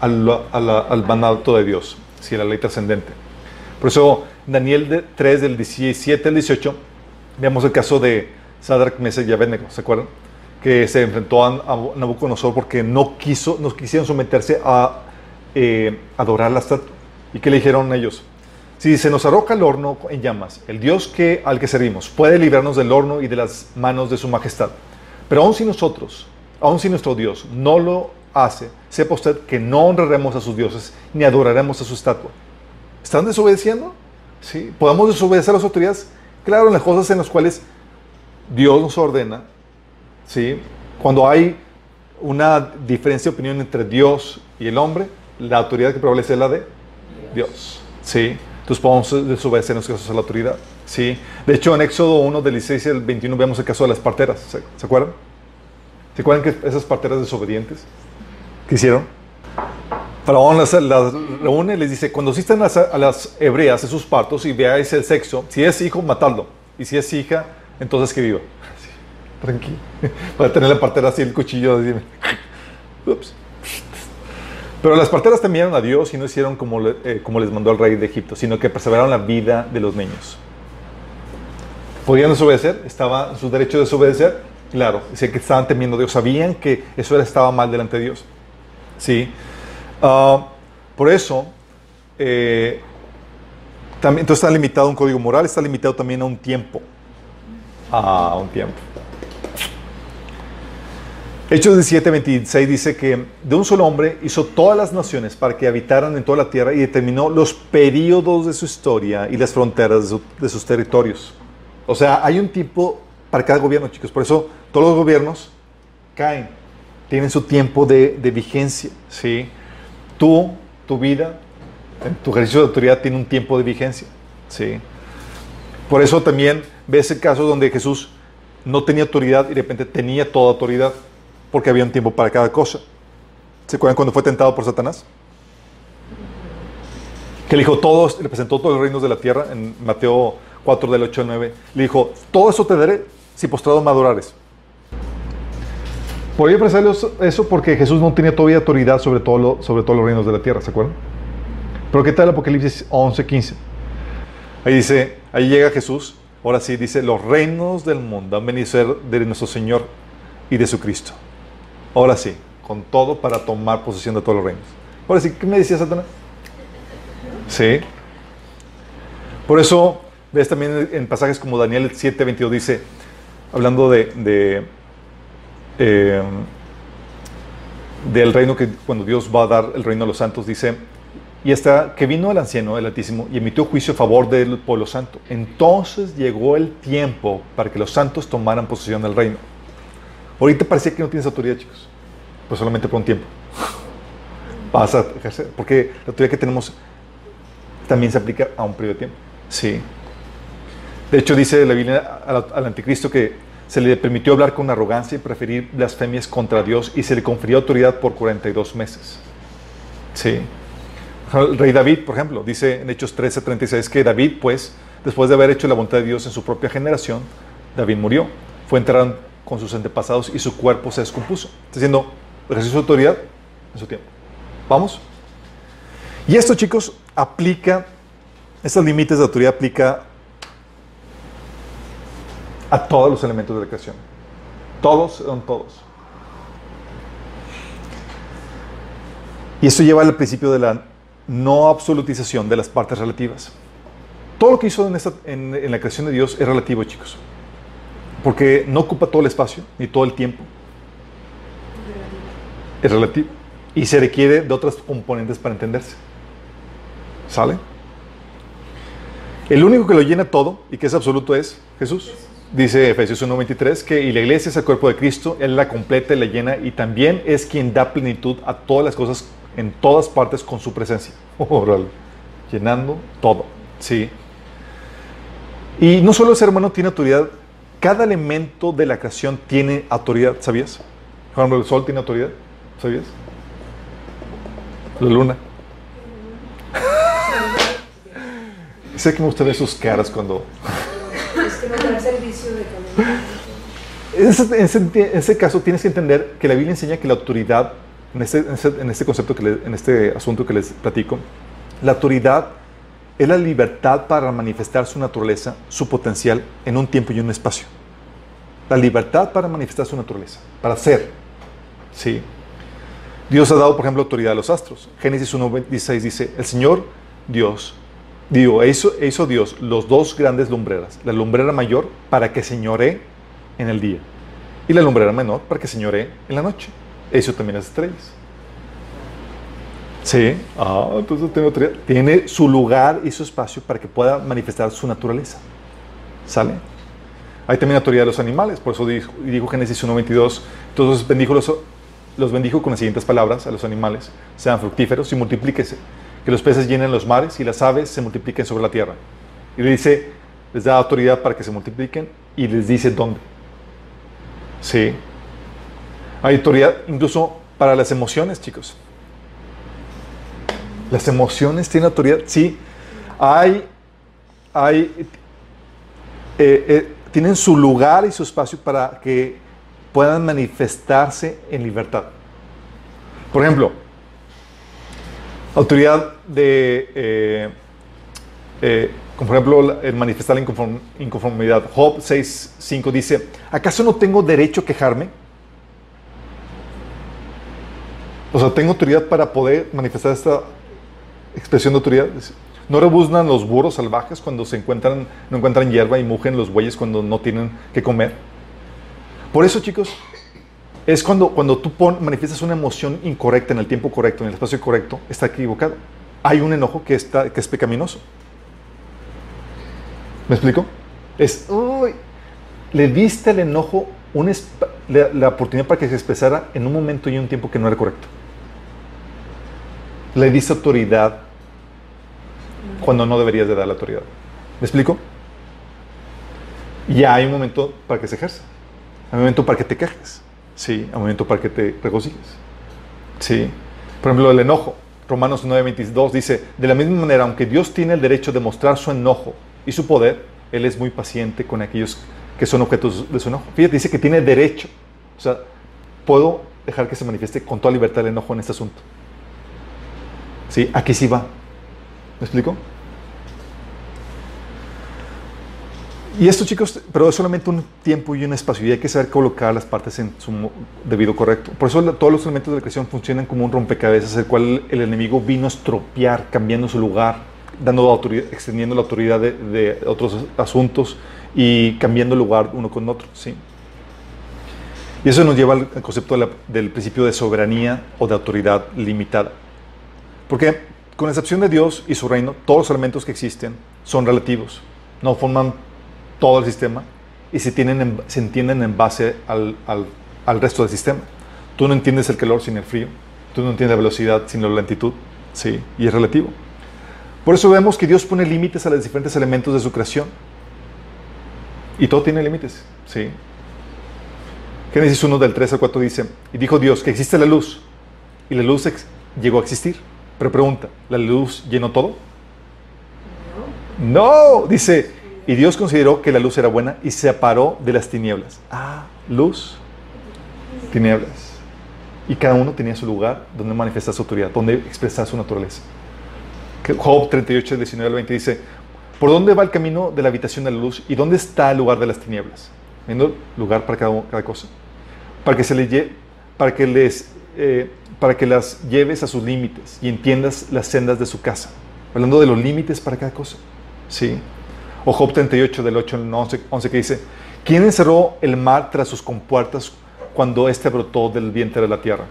al, a la- al mandato de Dios, sí, la ley trascendente. Por eso, Daniel de- 3, del 17 al 18, veamos el caso de Sadrach, Mesach y Abednego, ¿se acuerdan? Que se enfrentó a, a Nabucodonosor porque no, quiso, no quisieron someterse a eh, adorar la estatua. ¿Y qué le dijeron ellos? Si se nos arroja el horno en llamas, el Dios que, al que servimos puede librarnos del horno y de las manos de su majestad. Pero aun si nosotros, aun si nuestro Dios no lo hace, sepa usted que no honraremos a sus dioses ni adoraremos a su estatua. ¿Están desobedeciendo? ¿Sí? ¿Podemos desobedecer a las autoridades? Claro, en las cosas en las cuales Dios nos ordena, ¿sí? Cuando hay una diferencia de opinión entre Dios y el hombre, la autoridad que prevalece es la de Dios. ¿Sí? Entonces podemos desobedecer en los casos a la autoridad. ¿Sí? De hecho, en Éxodo 1, del 16 al 21, vemos el caso de las parteras. ¿Se, ¿se acuerdan? ¿Se acuerdan que esas parteras desobedientes? ¿Qué hicieron? Faraón las, las reúne y les dice, cuando asistan a las, a las hebreas en sus partos y veáis el sexo, si es hijo, matadlo. Y si es hija, entonces que viva. Así, tranquilo. Para tener la partera así, el cuchillo. Así. Ups. Pero las parteras temieron a Dios y no hicieron como, eh, como les mandó el rey de Egipto, sino que perseveraron la vida de los niños. ¿Podían desobedecer? ¿Estaba en su derecho de desobedecer? Claro, dice que estaban temiendo a Dios, sabían que eso estaba mal delante de Dios. Sí. Ah, por eso, eh, también, entonces está limitado a un código moral, está limitado también a un tiempo. A un tiempo. Hechos 17, 26 dice que de un solo hombre hizo todas las naciones para que habitaran en toda la tierra y determinó los periodos de su historia y las fronteras de, su- de sus territorios. O sea, hay un tipo para cada gobierno, chicos. Por eso todos los gobiernos caen, tienen su tiempo de, de vigencia. ¿sí? Tú, tu vida, tu ejercicio de autoridad tiene un tiempo de vigencia. ¿sí? Por eso también ve ese caso donde Jesús no tenía autoridad y de repente tenía toda autoridad, porque había un tiempo para cada cosa. ¿Se acuerdan cuando fue tentado por Satanás? Que le dijo todos, le presentó todos los reinos de la tierra en Mateo 4 del 8 al 9. Le dijo, todo eso te daré si postrado me adorares. Podría expresar eso porque Jesús no tenía todavía autoridad sobre, todo lo, sobre todos los reinos de la tierra, ¿se acuerdan? Pero ¿qué tal Apocalipsis 11, 15? Ahí dice, ahí llega Jesús, ahora sí, dice, los reinos del mundo han venido a ser de nuestro Señor y de su Cristo. Ahora sí, con todo para tomar posesión de todos los reinos. Ahora sí, ¿qué me decía Satanás? Sí. Por eso, ves también en pasajes como Daniel 7, 22 dice, hablando de eh, del reino que cuando Dios va a dar el reino a los santos, dice, y hasta que vino el anciano, el Altísimo, y emitió juicio a favor del pueblo santo. Entonces llegó el tiempo para que los santos tomaran posesión del reino. Ahorita parecía que no tienes autoridad, chicos. Pues solamente por un tiempo. Vas a ejercer. Porque la autoridad que tenemos también se aplica a un periodo de tiempo. Sí. De hecho, dice la Biblia al anticristo que se le permitió hablar con arrogancia y preferir blasfemias contra Dios y se le confirió autoridad por 42 meses. Sí. El rey David, por ejemplo, dice en Hechos 13:36 que David, pues, después de haber hecho la voluntad de Dios en su propia generación, David murió. Fue enterrado con sus antepasados y su cuerpo se descompuso. Está diciendo, ejerció su autoridad en su tiempo. ¿Vamos? Y esto, chicos, aplica, estos límites de autoridad aplica a todos los elementos de la creación. Todos son todos. Y eso lleva al principio de la no absolutización de las partes relativas. Todo lo que hizo en, la creación de Dios es relativo, chicos. Porque no ocupa todo el espacio ni todo el tiempo. Es relativo. Y se requiere de otras componentes para entenderse. ¿Sale? El único que lo llena todo y que es absoluto es Jesús. Dice Efesios 1.23 que y la iglesia es el cuerpo de Cristo, Él la completa y la llena y también es quien da plenitud a todas las cosas en todas partes con su presencia. llenando todo. Sí. Y no solo el ser humano tiene autoridad, cada elemento de la creación tiene autoridad, ¿sabías? Por ejemplo, el sol tiene autoridad, ¿sabías? La luna. sé que me gusta ver sus caras cuando en ese, caso tienes que entender que la Biblia enseña que la autoridad, en este, en este, concepto, que en este asunto que les platico, la autoridad es la libertad para manifestar su naturaleza, su potencial en un tiempo y un espacio. La libertad para manifestar su naturaleza, para ser. ¿sí? Dios ha dado, por ejemplo, autoridad a los astros. Génesis 1.16 dice, el Señor Dios Digo, hizo, hizo Dios los dos grandes lumbreras, la lumbrera mayor para que señore en el día y la lumbrera menor para que señore en la noche. Eso también las estrellas. Sí, ah, entonces tiene, su lugar y su espacio para que pueda manifestar su naturaleza. ¿Sale? Hay también autoridad de los animales, por eso dijo, dijo Génesis 1.22, entonces bendijo los, los bendijo con las siguientes palabras a los animales, sean fructíferos y multiplíquese que los peces llenen los mares y las aves se multipliquen sobre la tierra. Y le dice, les da autoridad para que se multipliquen y les dice dónde. Sí. Hay autoridad incluso para las emociones, chicos. Las emociones tienen autoridad. Sí. Hay, hay, eh, eh, tienen su lugar y su espacio para que puedan manifestarse en libertad. Por ejemplo, autoridad de, eh, como por ejemplo, el manifestar la inconformidad. Job 6.5 dice, ¿acaso no tengo derecho a quejarme? O sea, tengo autoridad para poder manifestar esta expresión de autoridad. No rebuznan los burros salvajes cuando se encuentran, no encuentran hierba y mugen los bueyes cuando no tienen que comer. Por eso, chicos, es cuando, cuando tú manifiestas una emoción incorrecta en el tiempo correcto, en el espacio correcto, está equivocado. Hay un enojo que, está, que es pecaminoso. ¿Me explico? Es, uy, le diste al enojo la, oportunidad para que se expresara en un momento y un tiempo que no era correcto. Le diste autoridad cuando no deberías de dar la autoridad. ¿Me explico? Ya hay un momento para que se ejerza. Hay un momento para que te quejes. Sí, hay un momento para que te regocijes. Sí. Por ejemplo, el enojo. Romanos 9:22 dice, de la misma manera, aunque Dios tiene el derecho de mostrar su enojo y su poder, Él es muy paciente con aquellos que son objetos de su enojo. Fíjate, dice que tiene derecho. O sea, puedo dejar que se manifieste con toda libertad el enojo en este asunto. Sí, aquí sí va. ¿Me explico? Y esto, chicos, pero es solamente un tiempo y un espacio y hay que saber colocar las partes en su debido correcto. Por eso todos los elementos de la creación funcionan como un rompecabezas, el cual el enemigo vino a estropear, cambiando su lugar, dando autoridad, extendiendo la autoridad de, otros asuntos y cambiando lugar uno con otro. ¿sí? Y eso nos lleva al concepto del principio de soberanía o de autoridad limitada. Porque con excepción de Dios y su reino, todos los elementos que existen son relativos, no forman todo el sistema y se, tienen entienden en base al, al, resto del sistema. Tú no entiendes el calor sin el frío, tú no entiendes la velocidad sin la lentitud, sí, y es relativo. Por eso vemos que Dios pone límites a los diferentes elementos de su creación. Y todo tiene límites, sí. Génesis 1 del 3 al 4 dice, y dijo Dios que existe la luz, y la luz llegó a existir. Pero pregunta, ¿la luz llenó todo? No, dice, y Dios consideró que la luz era buena y se separó de las tinieblas. Ah, luz, tinieblas. Y cada uno tenía su lugar donde manifestar su autoridad, donde expresar su naturaleza. Job 38, 19 al 20 dice, ¿por dónde va el camino de la habitación de la luz y dónde está el lugar de las tinieblas? Viendo lugar para cada, cosa. Para que, se le, para, que les, eh, para que las lleves a sus límites y entiendas las sendas de su casa. Hablando de los límites para cada cosa. Sí. O Job 38 del 8 al 11, que dice, ¿quién encerró el mar tras sus compuertas cuando éste brotó del vientre de la tierra?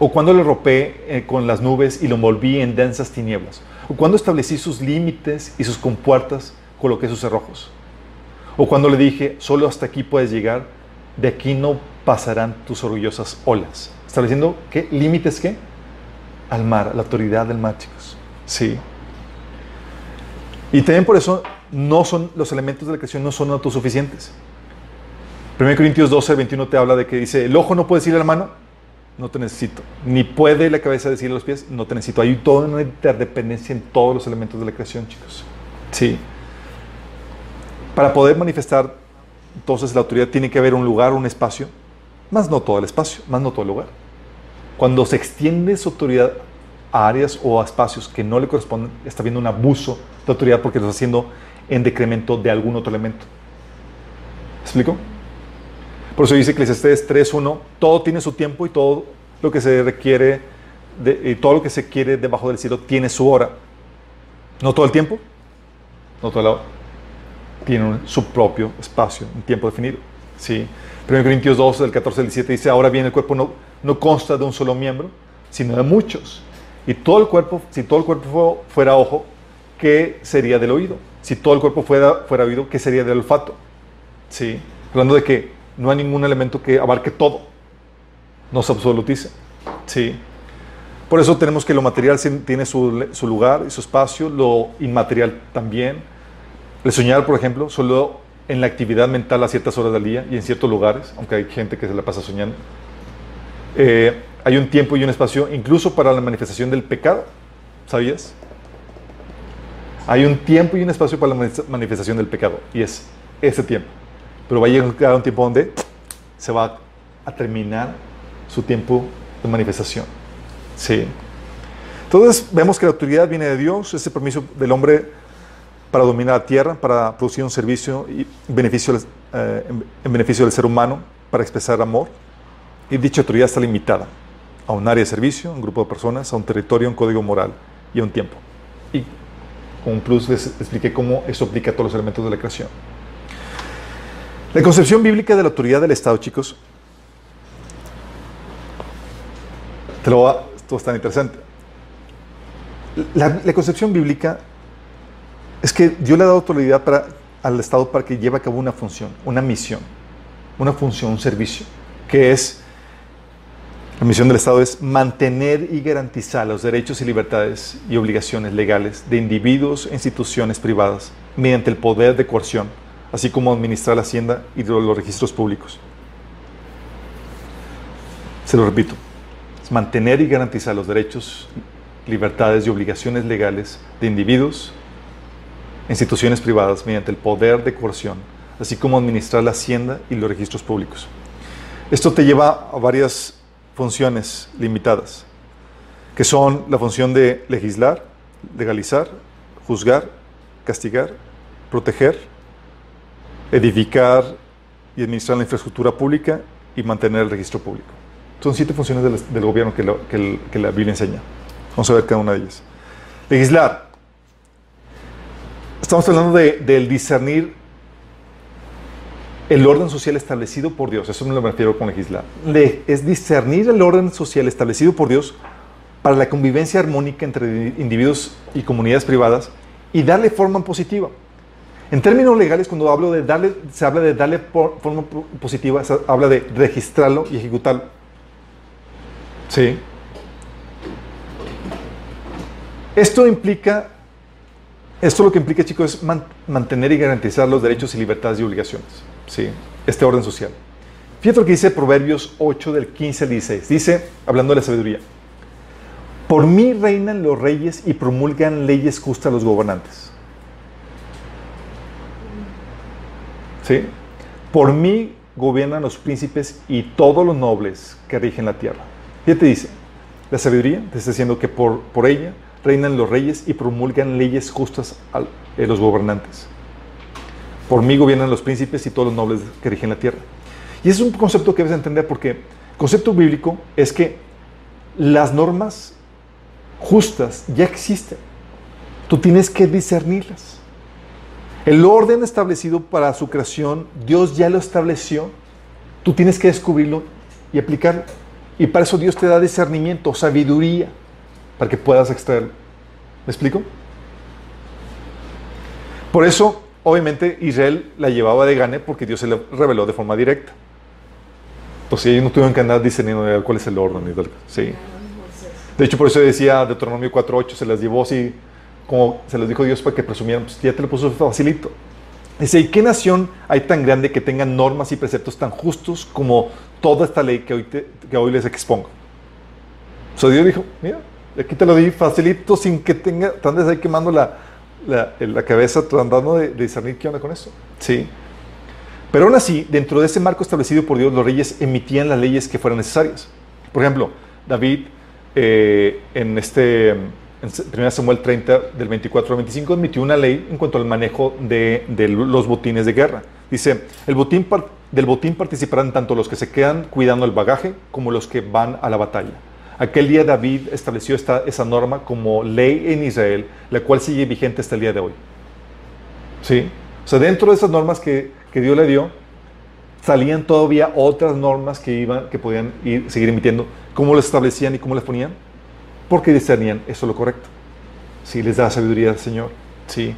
¿O cuando le ropé eh, con las nubes y lo envolví en densas tinieblas? ¿O cuando establecí sus límites y sus compuertas coloqué sus cerrojos? ¿O cuando le dije, solo hasta aquí puedes llegar, de aquí no pasarán tus orgullosas olas? Estableciendo, ¿qué? ¿Límites qué? Al mar, la autoridad del mar, chicos. Sí. Y también por eso no son, los elementos de la creación no son autosuficientes. 1 Corintios 12, 21 te habla de que dice, el ojo no puede decirle a la mano, no te necesito. Ni puede la cabeza decirle a los pies, no te necesito. Hay toda una interdependencia en todos los elementos de la creación, chicos. Sí. Para poder manifestar entonces la autoridad tiene que haber un lugar, un espacio, más no todo el espacio, más no todo el lugar. Cuando se extiende su autoridad a áreas o a espacios que no le corresponden, está habiendo un abuso de autoridad porque lo está haciendo en decremento de algún otro elemento. explico? Por eso dice Eclesiastes 3.1, todo tiene su tiempo y todo lo que se requiere, de, y todo lo que se quiere debajo del cielo tiene su hora. No todo el tiempo, no toda la hora. Tiene su propio espacio, un tiempo definido. ¿sí? 1 Corintios 2, del 14 al 17 dice, ahora bien el cuerpo no, no consta de un solo miembro, sino de muchos. Y todo el cuerpo, si todo el cuerpo fuera ojo, ¿qué sería del oído? Si todo el cuerpo fuera, fuera oído, ¿qué sería del olfato? ¿Sí? Hablando de que no hay ningún elemento que abarque todo. No se absolutice. ¿Sí? Por eso tenemos que lo material tiene su, su lugar y su espacio, lo inmaterial también. El soñar, por ejemplo, solo en la actividad mental a ciertas horas del día y en ciertos lugares, aunque hay gente que se la pasa soñando. Eh, hay un tiempo y un espacio incluso para la manifestación del pecado. ¿Sabías? Hay un tiempo y un espacio para la manifestación del pecado, y es ese tiempo. Pero va a llegar un tiempo donde se va a terminar su tiempo de manifestación. Sí. Entonces vemos que la autoridad viene de Dios, ese permiso del hombre para dominar la tierra, para producir un servicio y beneficio, eh, en beneficio del ser humano, para expresar amor. Y dicha autoridad está limitada a un área de servicio, a un grupo de personas, a un territorio, a un código moral y a un tiempo. Y con un plus les expliqué cómo eso aplica a todos los elementos de la creación. La concepción bíblica de la autoridad del Estado, chicos, te lo va, esto es tan interesante. La, concepción bíblica es que Dios le ha dado autoridad al Estado para que lleve a cabo una función, una misión, una función, un servicio, que es la misión del Estado es mantener y garantizar los derechos y libertades y obligaciones legales de individuos e instituciones privadas mediante el poder de coerción así como administrar la hacienda y los registros públicos. Se lo repito, es mantener y garantizar los derechos, libertades y obligaciones legales de individuos, instituciones privadas mediante el poder de coerción, así como administrar la hacienda y los registros públicos. Esto te lleva a varias funciones limitadas, que son la función de legislar, legalizar, juzgar, castigar, proteger, edificar y administrar la infraestructura pública y mantener el registro público. Son siete funciones del, gobierno que, la Biblia enseña. Vamos a ver cada una de ellas. Legislar. Estamos hablando del discernir el orden social establecido por Dios. Eso me lo refiero con legislar. es discernir el orden social establecido por Dios para la convivencia armónica entre individuos y comunidades privadas y darle forma positiva. En términos legales, cuando hablo de darle, se habla de darle forma positiva, se habla de registrarlo y ejecutarlo. Sí. Esto implica, esto lo que implica, chicos, es mantener y garantizar los derechos y libertades y obligaciones. Sí. Este orden social. Fíjate lo que dice Proverbios 8 del 15 al 16. Dice, hablando de la sabiduría, por mí reinan los reyes y promulgan leyes justas los gobernantes. ¿Sí? Por mí gobiernan los príncipes y todos los nobles que rigen la tierra. ¿Qué te dice? La sabiduría te está diciendo que por, por ella reinan los reyes y promulgan leyes justas a eh, los gobernantes. Por mí gobiernan los príncipes y todos los nobles que rigen la tierra. Y ese es un concepto que debes entender porque el concepto bíblico es que las normas justas ya existen. Tú tienes que discernirlas. El orden establecido para su creación, Dios ya lo estableció. Tú tienes que descubrirlo y aplicarlo. Y para eso Dios te da discernimiento, sabiduría, para que puedas extraerlo. ¿Me explico? Por eso, obviamente, Israel la llevaba de gane porque Dios se le reveló de forma directa. Entonces ellos no tuvieron que andar discerniendo cuál es el orden. Sí. De hecho, por eso decía Deuteronomio 4.8, se las llevó así como se les dijo Dios para que presumieran, pues ya te lo puso facilito. Dice, ¿y qué nación hay tan grande que tenga normas y preceptos tan justos como toda esta ley que hoy, que hoy les expongo? O sea, Dios dijo, mira, aquí te lo di facilito sin que tenga, andes ahí quemando la, la, cabeza tratando de, de discernir qué onda con eso. Sí. Pero aún así, dentro de ese marco establecido por Dios, los reyes emitían las leyes que fueran necesarias. Por ejemplo, David eh, en este en 1 Samuel 30, del 24 al 25, emitió una ley en cuanto al manejo de, los botines de guerra. Dice, el botín, del botín participarán tanto los que se quedan cuidando el bagaje como los que van a la batalla. Aquel día David estableció esta, esa norma como ley en Israel, la cual sigue vigente hasta el día de hoy. ¿Sí? O sea, dentro de esas normas que, que Dios le dio, salían todavía otras normas que, iban, que podían ir, seguir emitiendo. ¿Cómo las establecían y cómo las ponían? porque discernían eso lo correcto. Sí, les da sabiduría al Señor. Sí.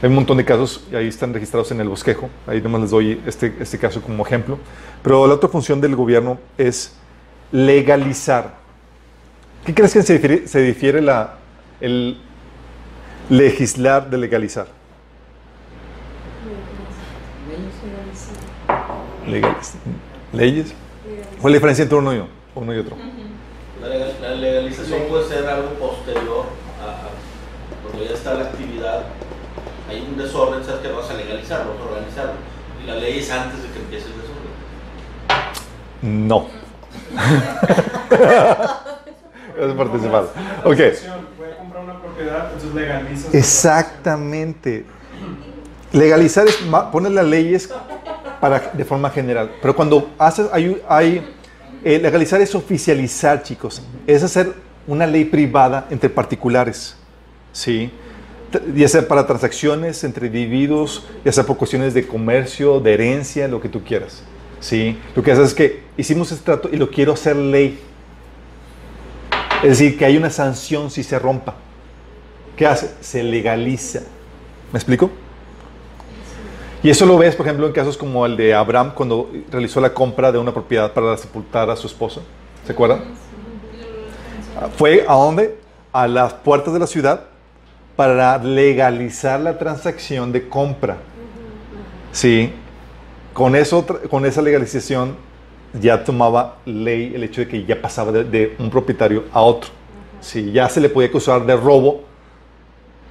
Hay un montón de casos, y ahí están registrados en el bosquejo. Ahí nomás les doy este, este caso como ejemplo. Pero la otra función del gobierno es legalizar. ¿Qué crees que se difiere, la, el legislar de legalizar? Legales. ¿Leyes? ¿Cuál es la diferencia entre uno y, uno y otro? La, legalización puede ser algo posterior a, cuando ya está la actividad. Hay un desorden, sabes que vas a legalizarlo, vas a organizarlo. Y la ley es antes de que empiece el desorden. No. es participar. Ok. Comprar una propiedad, entonces. Exactamente. Legalizar es poner las leyes para, de forma general. Pero cuando haces, hay, hay eh, legalizar es oficializar, chicos. Es hacer una ley privada entre particulares. ¿Sí? Ya sea para transacciones entre individuos, ya sea por cuestiones de comercio, de herencia, lo que tú quieras. ¿Sí? Lo que haces es que hicimos este trato y lo quiero hacer ley. Es decir, que hay una sanción si se rompa. ¿Qué hace? Se legaliza. ¿Me explico? Y eso lo ves, por ejemplo, en casos como el de Abraham cuando realizó la compra de una propiedad para sepultar a su esposo. ¿Se acuerdan? Fue a dónde? A las puertas de la ciudad para legalizar la transacción de compra. Sí, con, eso, con esa legalización ya tomaba ley el hecho de que ya pasaba de, de un propietario a otro. Sí, ya se le podía acusar de robo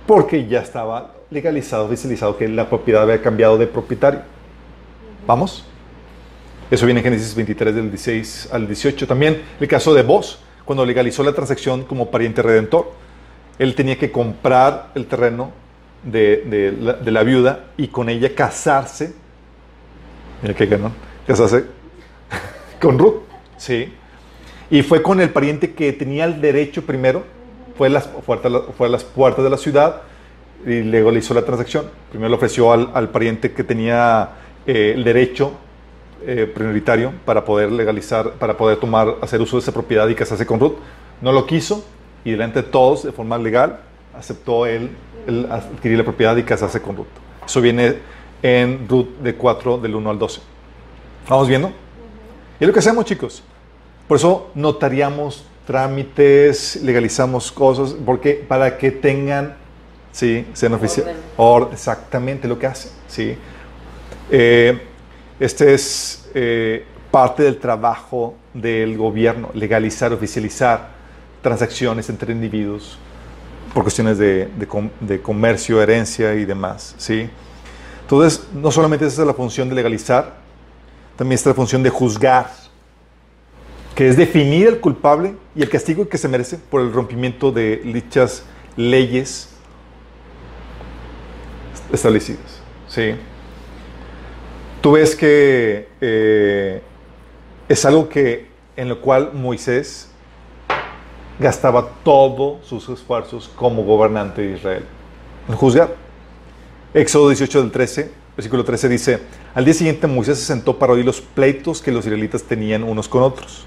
porque ya estaba legalizado, oficializado que la propiedad había cambiado de propietario. ¿Vamos? Eso viene en Génesis 23 del 16 al 18. También el caso de Vos, cuando legalizó la transacción como pariente redentor. Él tenía que comprar el terreno de, de la, de la viuda y con ella casarse. Mira qué ganó. Casarse con Ruth. Sí. Y fue con el pariente que tenía el derecho primero. Fue a las, puertas- fue a las puertas de la ciudad y legalizó la transacción. Primero le ofreció al, al pariente que tenía eh, el derecho eh, prioritario para poder legalizar, para poder tomar, hacer uso de esa propiedad y casarse con Ruth. No lo quiso y delante de todos, de forma legal, aceptó él, él adquirir la propiedad y casarse con Ruth. Eso viene en Ruth de 4, del 1 al 12. ¿Vamos viendo? Y es lo que hacemos, chicos. Por eso notariamos trámites, legalizamos cosas, porque para que tengan, sí, sean oficiales. Exactamente lo que hacen, sí. Eh, este es eh, parte del trabajo del gobierno, legalizar, oficializar transacciones entre individuos por cuestiones de, de de comercio, herencia y demás, ¿sí? Entonces, no solamente esa es la función de legalizar, también está la función de juzgar, que es definir al culpable y el castigo que se merece por el rompimiento de dichas leyes establecidas, ¿sí? Tú ves que eh, es algo que en lo cual Moisés gastaba todos sus esfuerzos como gobernante de Israel en juzgar. Éxodo 18 del 13, versículo 13 dice, al día siguiente Moisés se sentó para oír los pleitos que los israelitas tenían unos con otros.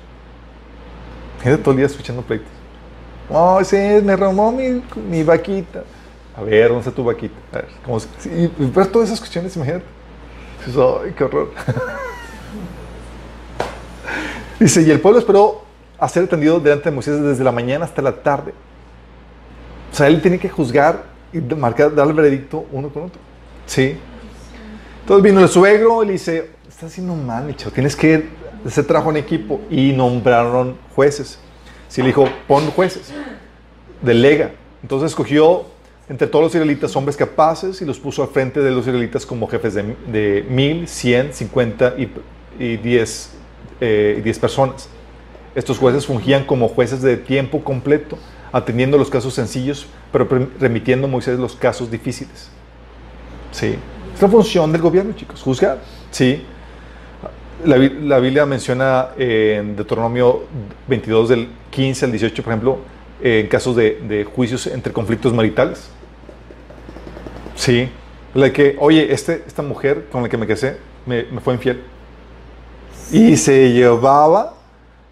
Imagínate todo el día escuchando pleitos. Oh, sí, me robó mi, mi vaquita. A ver, ¿dónde está tu vaquita? Ver, y todas esas cuestiones, imagínate. Ay, qué horror. Dice, y el pueblo esperó a ser atendido delante de Moisés desde la mañana hasta la tarde. O sea, él tiene que juzgar y marcar, dar el veredicto uno con otro. Sí. Entonces vino el suegro y le dice, estás haciendo mal, tienes que hacer trabajo en equipo. Y nombraron jueces. Sí, le dijo, pon jueces. Delega. Entonces escogió entre todos los israelitas hombres capaces y los puso al frente de los israelitas como jefes de, mil, cien, cincuenta y, diez, eh, diez personas. Estos jueces fungían como jueces de tiempo completo, atendiendo los casos sencillos, pero remitiendo a Moisés los casos difíciles. Sí. Es la función del gobierno, chicos, juzgar. Sí. La, Bi- la Biblia menciona eh, en Deuteronomio 22 del 15 al 18, por ejemplo, eh, en casos de, juicios entre conflictos maritales. Sí. La que, oye, este, esta mujer con la que me casé me, fue infiel. Y se llevaba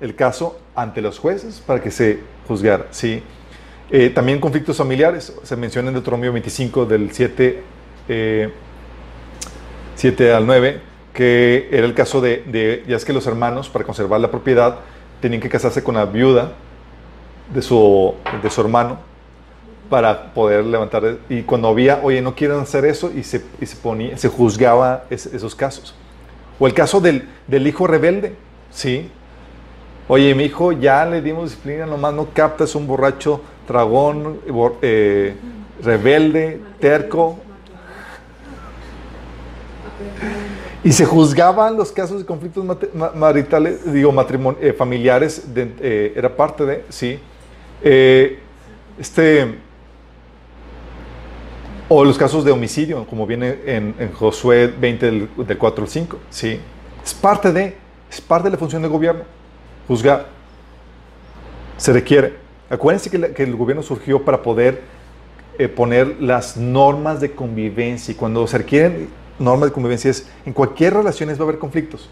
el caso ante los jueces para que se juzgara. Sí. Eh, también conflictos familiares. Se menciona en Deuteronomio 25 del 7, eh, 7 al 9, que era el caso de, de, ya es que los hermanos, para conservar la propiedad, tenían que casarse con la viuda de su, de su hermano para poder levantar. Y cuando había, oye, no quieren hacer eso, y se, y se, ponía, se juzgaba es- esos casos. O el caso del, del hijo rebelde, ¿sí? Oye, mi hijo ya le dimos disciplina, nomás no capta, es un borracho, dragón, eh, rebelde, terco. Y se juzgaban los casos de conflictos maritales, digo, eh, familiares, eh, era parte de, sí. Eh, este, o los casos de homicidio, como viene en, Josué 20 del, del 4 al 5, sí. Es parte de, es parte de la función del gobierno, juzgar. Se requiere. Acuérdense que el gobierno surgió para poder eh, poner las normas de convivencia. Y cuando se requieren normas de convivencia es, en cualquier relaciones va a haber conflictos.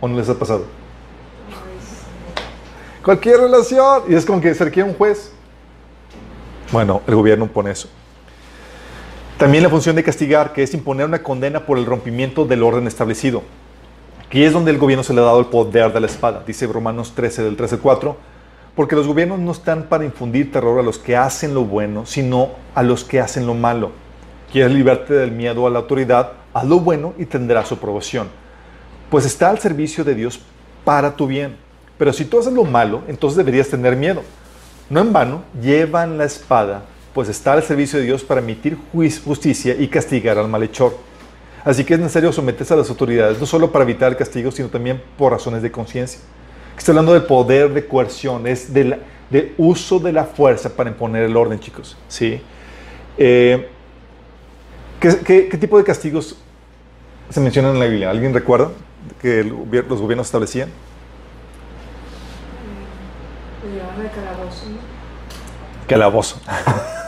¿O no les ha pasado? Cualquier relación. Y es como que se requiere un juez. Bueno, el gobierno pone eso. También la función de castigar, que es imponer una condena por el rompimiento del orden establecido. Aquí es donde el gobierno se le ha dado el poder de la espada, dice Romanos 13 del 13 al 4, porque los gobiernos no están para infundir terror a los que hacen lo bueno, sino a los que hacen lo malo. Quieres librarte del miedo a la autoridad, haz lo bueno y tendrás su aprobación. Pues está al servicio de Dios para tu bien. Pero si tú haces lo malo, entonces deberías tener miedo. No en vano, llevan la espada, pues está al servicio de Dios para emitir justicia y castigar al malhechor. Así que es necesario someterse a las autoridades, no solo para evitar el castigo, sino también por razones de conciencia. Está hablando del poder de coerción, es del de uso de la fuerza para imponer el orden, chicos. ¿sí? Eh, ¿qué, qué, qué tipo de castigos se mencionan en la Biblia? ¿Alguien recuerda que el los gobiernos establecían? Lo llevan al calabozo, ¿no? Calabozo.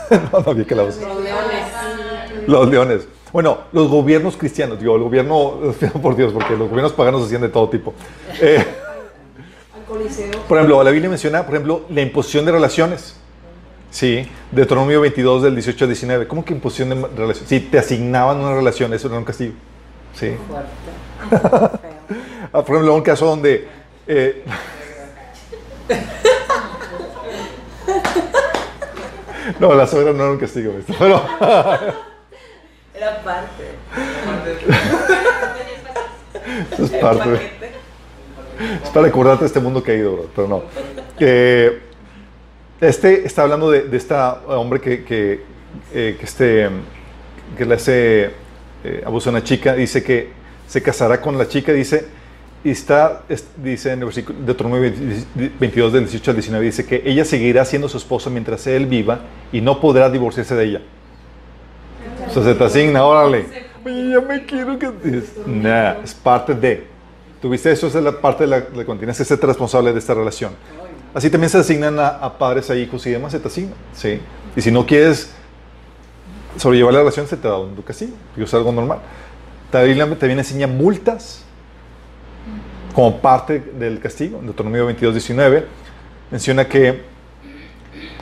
no, no había calabozo. Los leones. Los leones. Bueno, los gobiernos cristianos, digo, el gobierno, por Dios, porque los gobiernos paganos hacían de todo tipo. Eh, Al coliseo. por ejemplo, la Biblia menciona, por ejemplo, la imposición de relaciones. Sí, Deuteronomio 22 del 18 al 19. ¿Cómo que imposición de relaciones? Si te asignaban una relación, eso era un castigo. Sí. Ah, por ejemplo, un caso donde... eh, no, la suegra no era un castigo, pero... Era parte. Eso es parte Es para recordarte de este mundo caído, bro, pero no. Eh, este está hablando de, de este hombre que, que, eh, que, este, que le hace eh, abuso a una chica. Dice que se casará con la chica, dice, y está, es- dice en el versículo de Deuteronomio 22 del 18 al 19, dice que ella seguirá siendo su esposa mientras él viva y no podrá divorciarse de ella. O sea, se te asigna, órale. Ya me quiero que... Nah, es parte de. Tuviste eso, esa es la parte de la, la continencia, es ser responsable de esta relación. Así también se asignan a, a padres, a hijos y demás, se te asignan. ¿sí? Y si no quieres sobrellevar la relación, se te da un castigo. Y es algo normal. También también enseña multas como parte del castigo. En Deuteronomio 22, 19 menciona que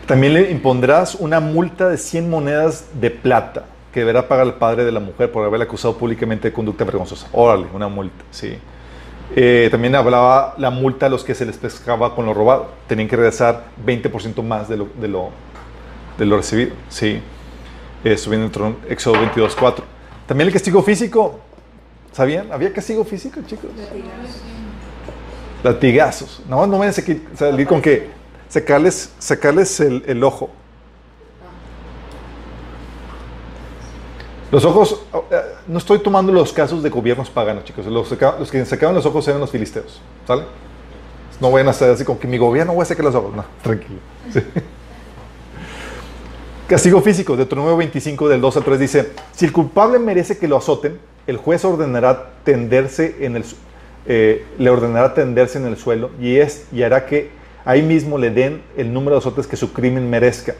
también le impondrás una multa de 100 monedas de plata que deberá pagar el padre de la mujer por haberla acusado públicamente de conducta vergonzosa. Órale, una multa, sí. Eh, también hablaba la multa a los que se les pescaba con lo robado. Tenían que regresar 20% más de lo, de lo, de lo recibido, sí. Eso viene en Éxodo 22, 4. También el castigo físico. ¿Sabían? ¿Había castigo físico, chicos? Latigazos. No, no a salir- con que sacarles, sacarles el, ojo. Los ojos, eh, no estoy tomando los casos de gobiernos paganos, chicos. Los, los que sacaban los ojos eran los filisteos. ¿Sale? No vayan a estar así con que mi gobierno voy a sacar los ojos. No, tranquilo. Sí. Castigo físico, Deuteronomio 25 del 2 al 3 dice, si el culpable merece que lo azoten, el juez ordenará tenderse en el, eh, le ordenará tenderse en el suelo y, es, y hará que ahí mismo le den el número de azotes que su crimen merezca.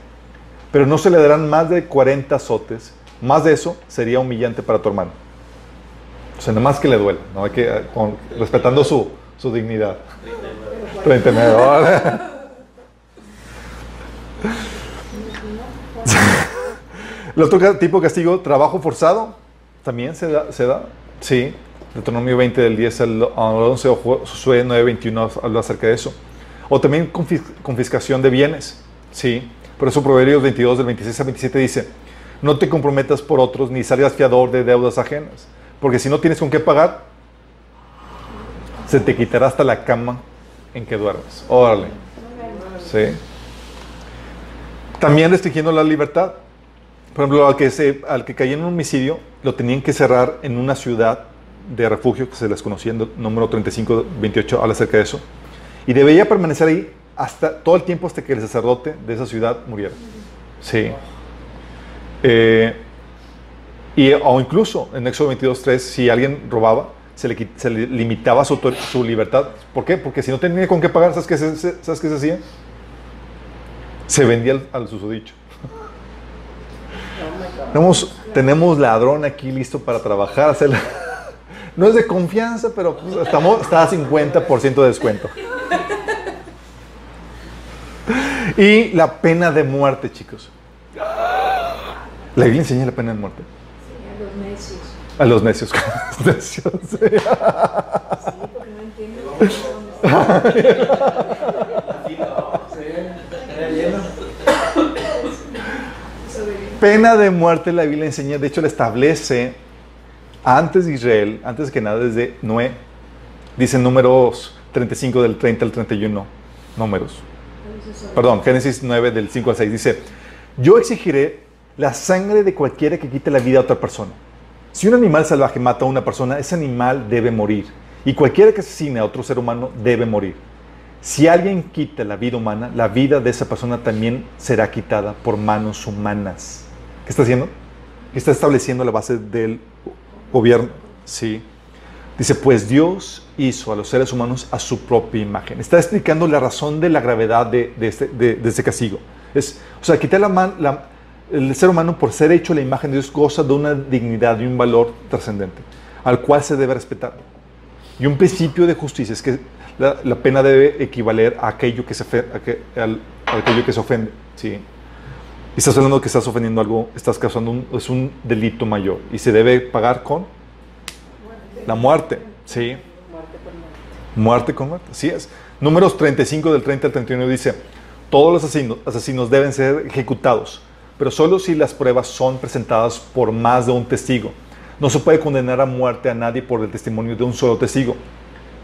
Pero no se le darán más de 40 azotes. Más de eso sería humillante para tu hermano. O sea, nada más que le duela, ¿no? Hay que, eh, con- respetando su, su dignidad. 39 dólares. El otro tipo de castigo, trabajo forzado, también se da. Sí, Deuteronomio 20 del 10 al al 11 o Josué 9, 21 habla acerca de eso. O también confis- confiscación de bienes. Sí, por eso Proverbios 22 del 26 al 27 dice, no te comprometas por otros ni salgas fiador de deudas ajenas, porque si no tienes con qué pagar, se te quitará hasta la cama en que duermes. Órale. Sí. También restringiendo la libertad. Por ejemplo, al que, se, al que caía en un homicidio, lo tenían que cerrar en una ciudad de refugio que se les conocía en número 3528, habla acerca de eso. Y debía permanecer ahí hasta todo el tiempo hasta que el sacerdote de esa ciudad muriera. Sí. Eh, y, o incluso en Éxodo 22.3, si alguien robaba, se le, limitaba su, su libertad. ¿Por qué? Porque si no tenía con qué pagar, ¿sabes qué se, se- ¿sabes qué se hacía? Se vendía al, al susodicho. Tenemos, tenemos ladrón aquí listo para trabajar. hacer- No es de confianza, pero pues, estamos, está a 50% de descuento. Y la pena de muerte, chicos. La Biblia enseña la pena de muerte. Sí, a los necios. A los necios. Necios, sí. Sí, porque no entienden. Pena de muerte la Biblia enseña, de hecho la establece antes de Israel, antes que nada desde Noé, dice números 35 del 30 al 31, números. Perdón, Génesis 9 del 5 al 6 dice, yo exigiré la sangre de cualquiera que quite la vida a otra persona. Si un animal salvaje mata a una persona, ese animal debe morir. Y cualquiera que asesine a otro ser humano debe morir. Si alguien quita la vida humana, la vida de esa persona también será quitada por manos humanas. ¿Qué está haciendo? Está estableciendo la base del gobierno. Sí. Dice, pues Dios hizo a los seres humanos a su propia imagen. Está explicando la razón de la gravedad de, de este, de- de este castigo. Es, o sea, quitar la, man- la- el ser humano por ser hecho la imagen de Dios goza de una dignidad y un valor trascendente, al cual se debe respetar. Y un principio de justicia es que la, la pena debe equivaler a aquello que se, a que- al- a aquello que se ofende. ¿sí? Estás hablando que estás ofendiendo algo, estás causando un, es un delito mayor y se debe pagar con la muerte. ¿sí? Muerte por muerte. Muerte con muerte, así es. Números 35 del 30 al 31 dice, todos los asesinos deben ser ejecutados, pero solo si las pruebas son presentadas por más de un testigo. No se puede condenar a muerte a nadie por el testimonio de un solo testigo.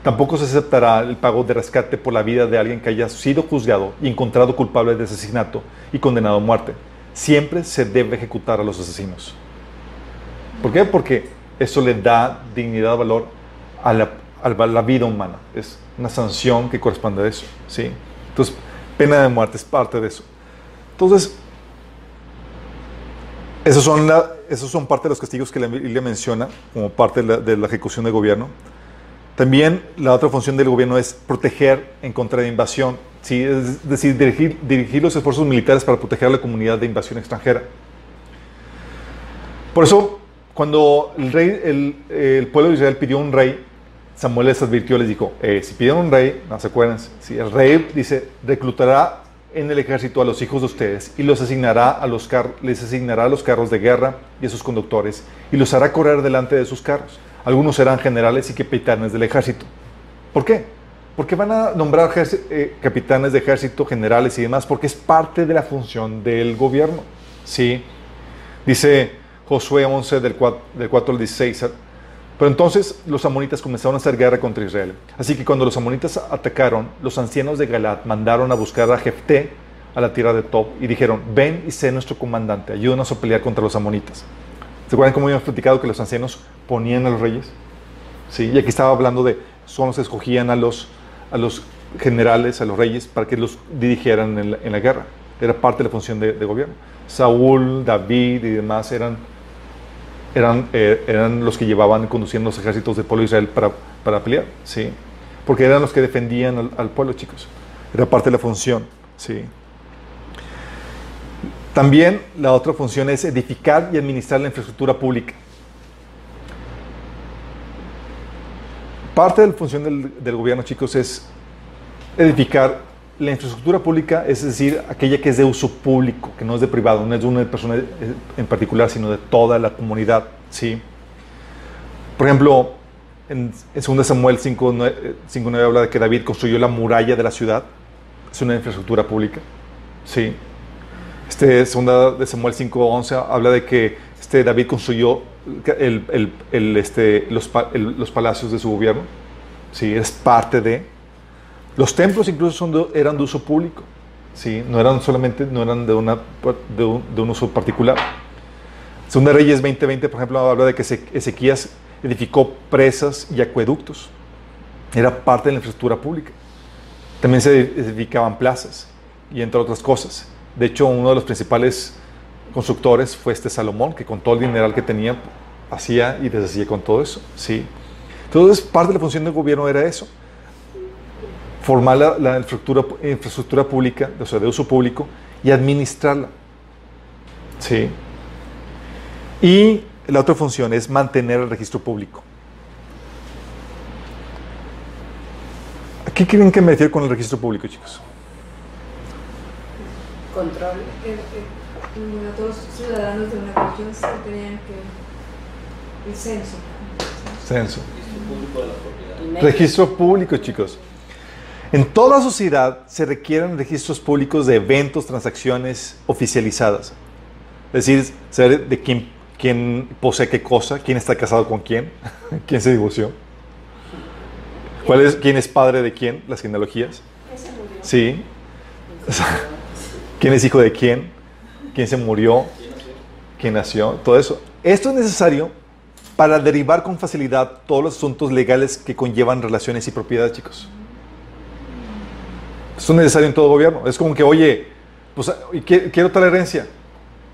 Tampoco se aceptará el pago de rescate por la vida de alguien que haya sido juzgado y encontrado culpable de asesinato y condenado a muerte. Siempre se debe ejecutar a los asesinos. ¿Por qué? Porque eso le da dignidad, valor a la, vida humana. Es una sanción que corresponde a eso. Entonces, pena de muerte es parte de eso. Entonces, esos son, parte de los castigos que la Biblia menciona como parte de la, de la ejecución del gobierno. También la otra función del gobierno es proteger en contra de invasión, ¿sí? es decir, dirigir, los esfuerzos militares para proteger a la comunidad de invasión extranjera. Por eso, cuando el, rey, el pueblo de Israel pidió un rey, Samuel les advirtió, les dijo, eh, si piden un rey, no se acuerdan, si el rey dice, reclutará en el ejército a los hijos de ustedes y los asignará a los car- les asignará a los carros de guerra y a sus conductores y los hará correr delante de sus carros. Algunos serán generales y capitanes del ejército. ¿Por qué? Porque van a nombrar eh, capitanes de ejército, generales y demás, porque es parte de la función del gobierno. ¿sí? Dice Josué 11 del 4, del 4 al 16. Pero entonces los amonitas comenzaron a hacer guerra contra Israel. Así que cuando los amonitas atacaron, los ancianos de Galat mandaron a buscar a Jefté a la tierra de Tob y dijeron, ven y sé nuestro comandante, ayúdanos a pelear contra los amonitas. ¿Se acuerdan cómo habíamos platicado que los ancianos ponían a los reyes? Sí, y aquí estaba hablando de, son los que escogían a los, a los generales, a los reyes, para que los dirigieran en la, guerra. Era parte de la función de, de gobierno. Saúl, David y demás eran, eran, eh, eran los que llevaban, conduciendo los ejércitos del pueblo de Israel para, para pelear, ¿sí? Porque eran los que defendían al, al pueblo, chicos. Era parte de la función, ¿sí? También la otra función es edificar y administrar la infraestructura pública. Parte de la función del, del gobierno, chicos, es edificar la infraestructura pública, es decir, aquella que es de uso público, que no es de privado, no es de una persona en particular, sino de toda la comunidad. ¿sí? Por ejemplo, en, en 2 Samuel 5.9 habla de que David construyó la muralla de la ciudad. Es una infraestructura pública. ¿sí? Este, segunda de Samuel 5.11 habla de que este, David construyó este, los, palacios de su gobierno. Sí, es parte de. Los templos incluso eran de uso público. Sí, no eran solamente no eran de, un, de un uso particular. Segunda Reyes 20:20, por ejemplo, habla de que Eze- Ezequías edificó presas y acueductos. Era parte de la infraestructura pública. También se edificaban plazas y entre otras cosas. De hecho, uno de los principales constructores fue este Salomón, que con todo el dineral que tenía, hacía y deshacía con todo eso. ¿sí? Entonces, parte de la función del gobierno era eso. Formar la, infraestructura, pública, o sea, de uso público, y administrarla. ¿sí? Y la otra función es mantener el registro público. ¿A qué creen que me refiero con el registro público, chicos? Control. El- el- el- Todos los ciudadanos de una región se tenían que. El censo. Censo. Registro público de la propiedad. Registro público, chicos. En toda sociedad se requieren registros públicos de eventos, transacciones oficializadas. Es decir, saber de quién, quién posee qué cosa, quién está casado con quién, quién se divorció. ¿Cuál es, ¿Quién es padre de quién? Las genealogías. Sí. ¿Quién es hijo de quién? ¿Quién se murió? ¿Quién nació? Todo eso. Esto es necesario para derivar con facilidad todos los asuntos legales que conllevan relaciones y propiedades, chicos. Esto es necesario en todo gobierno. Es como que, oye, pues, quiero tal herencia.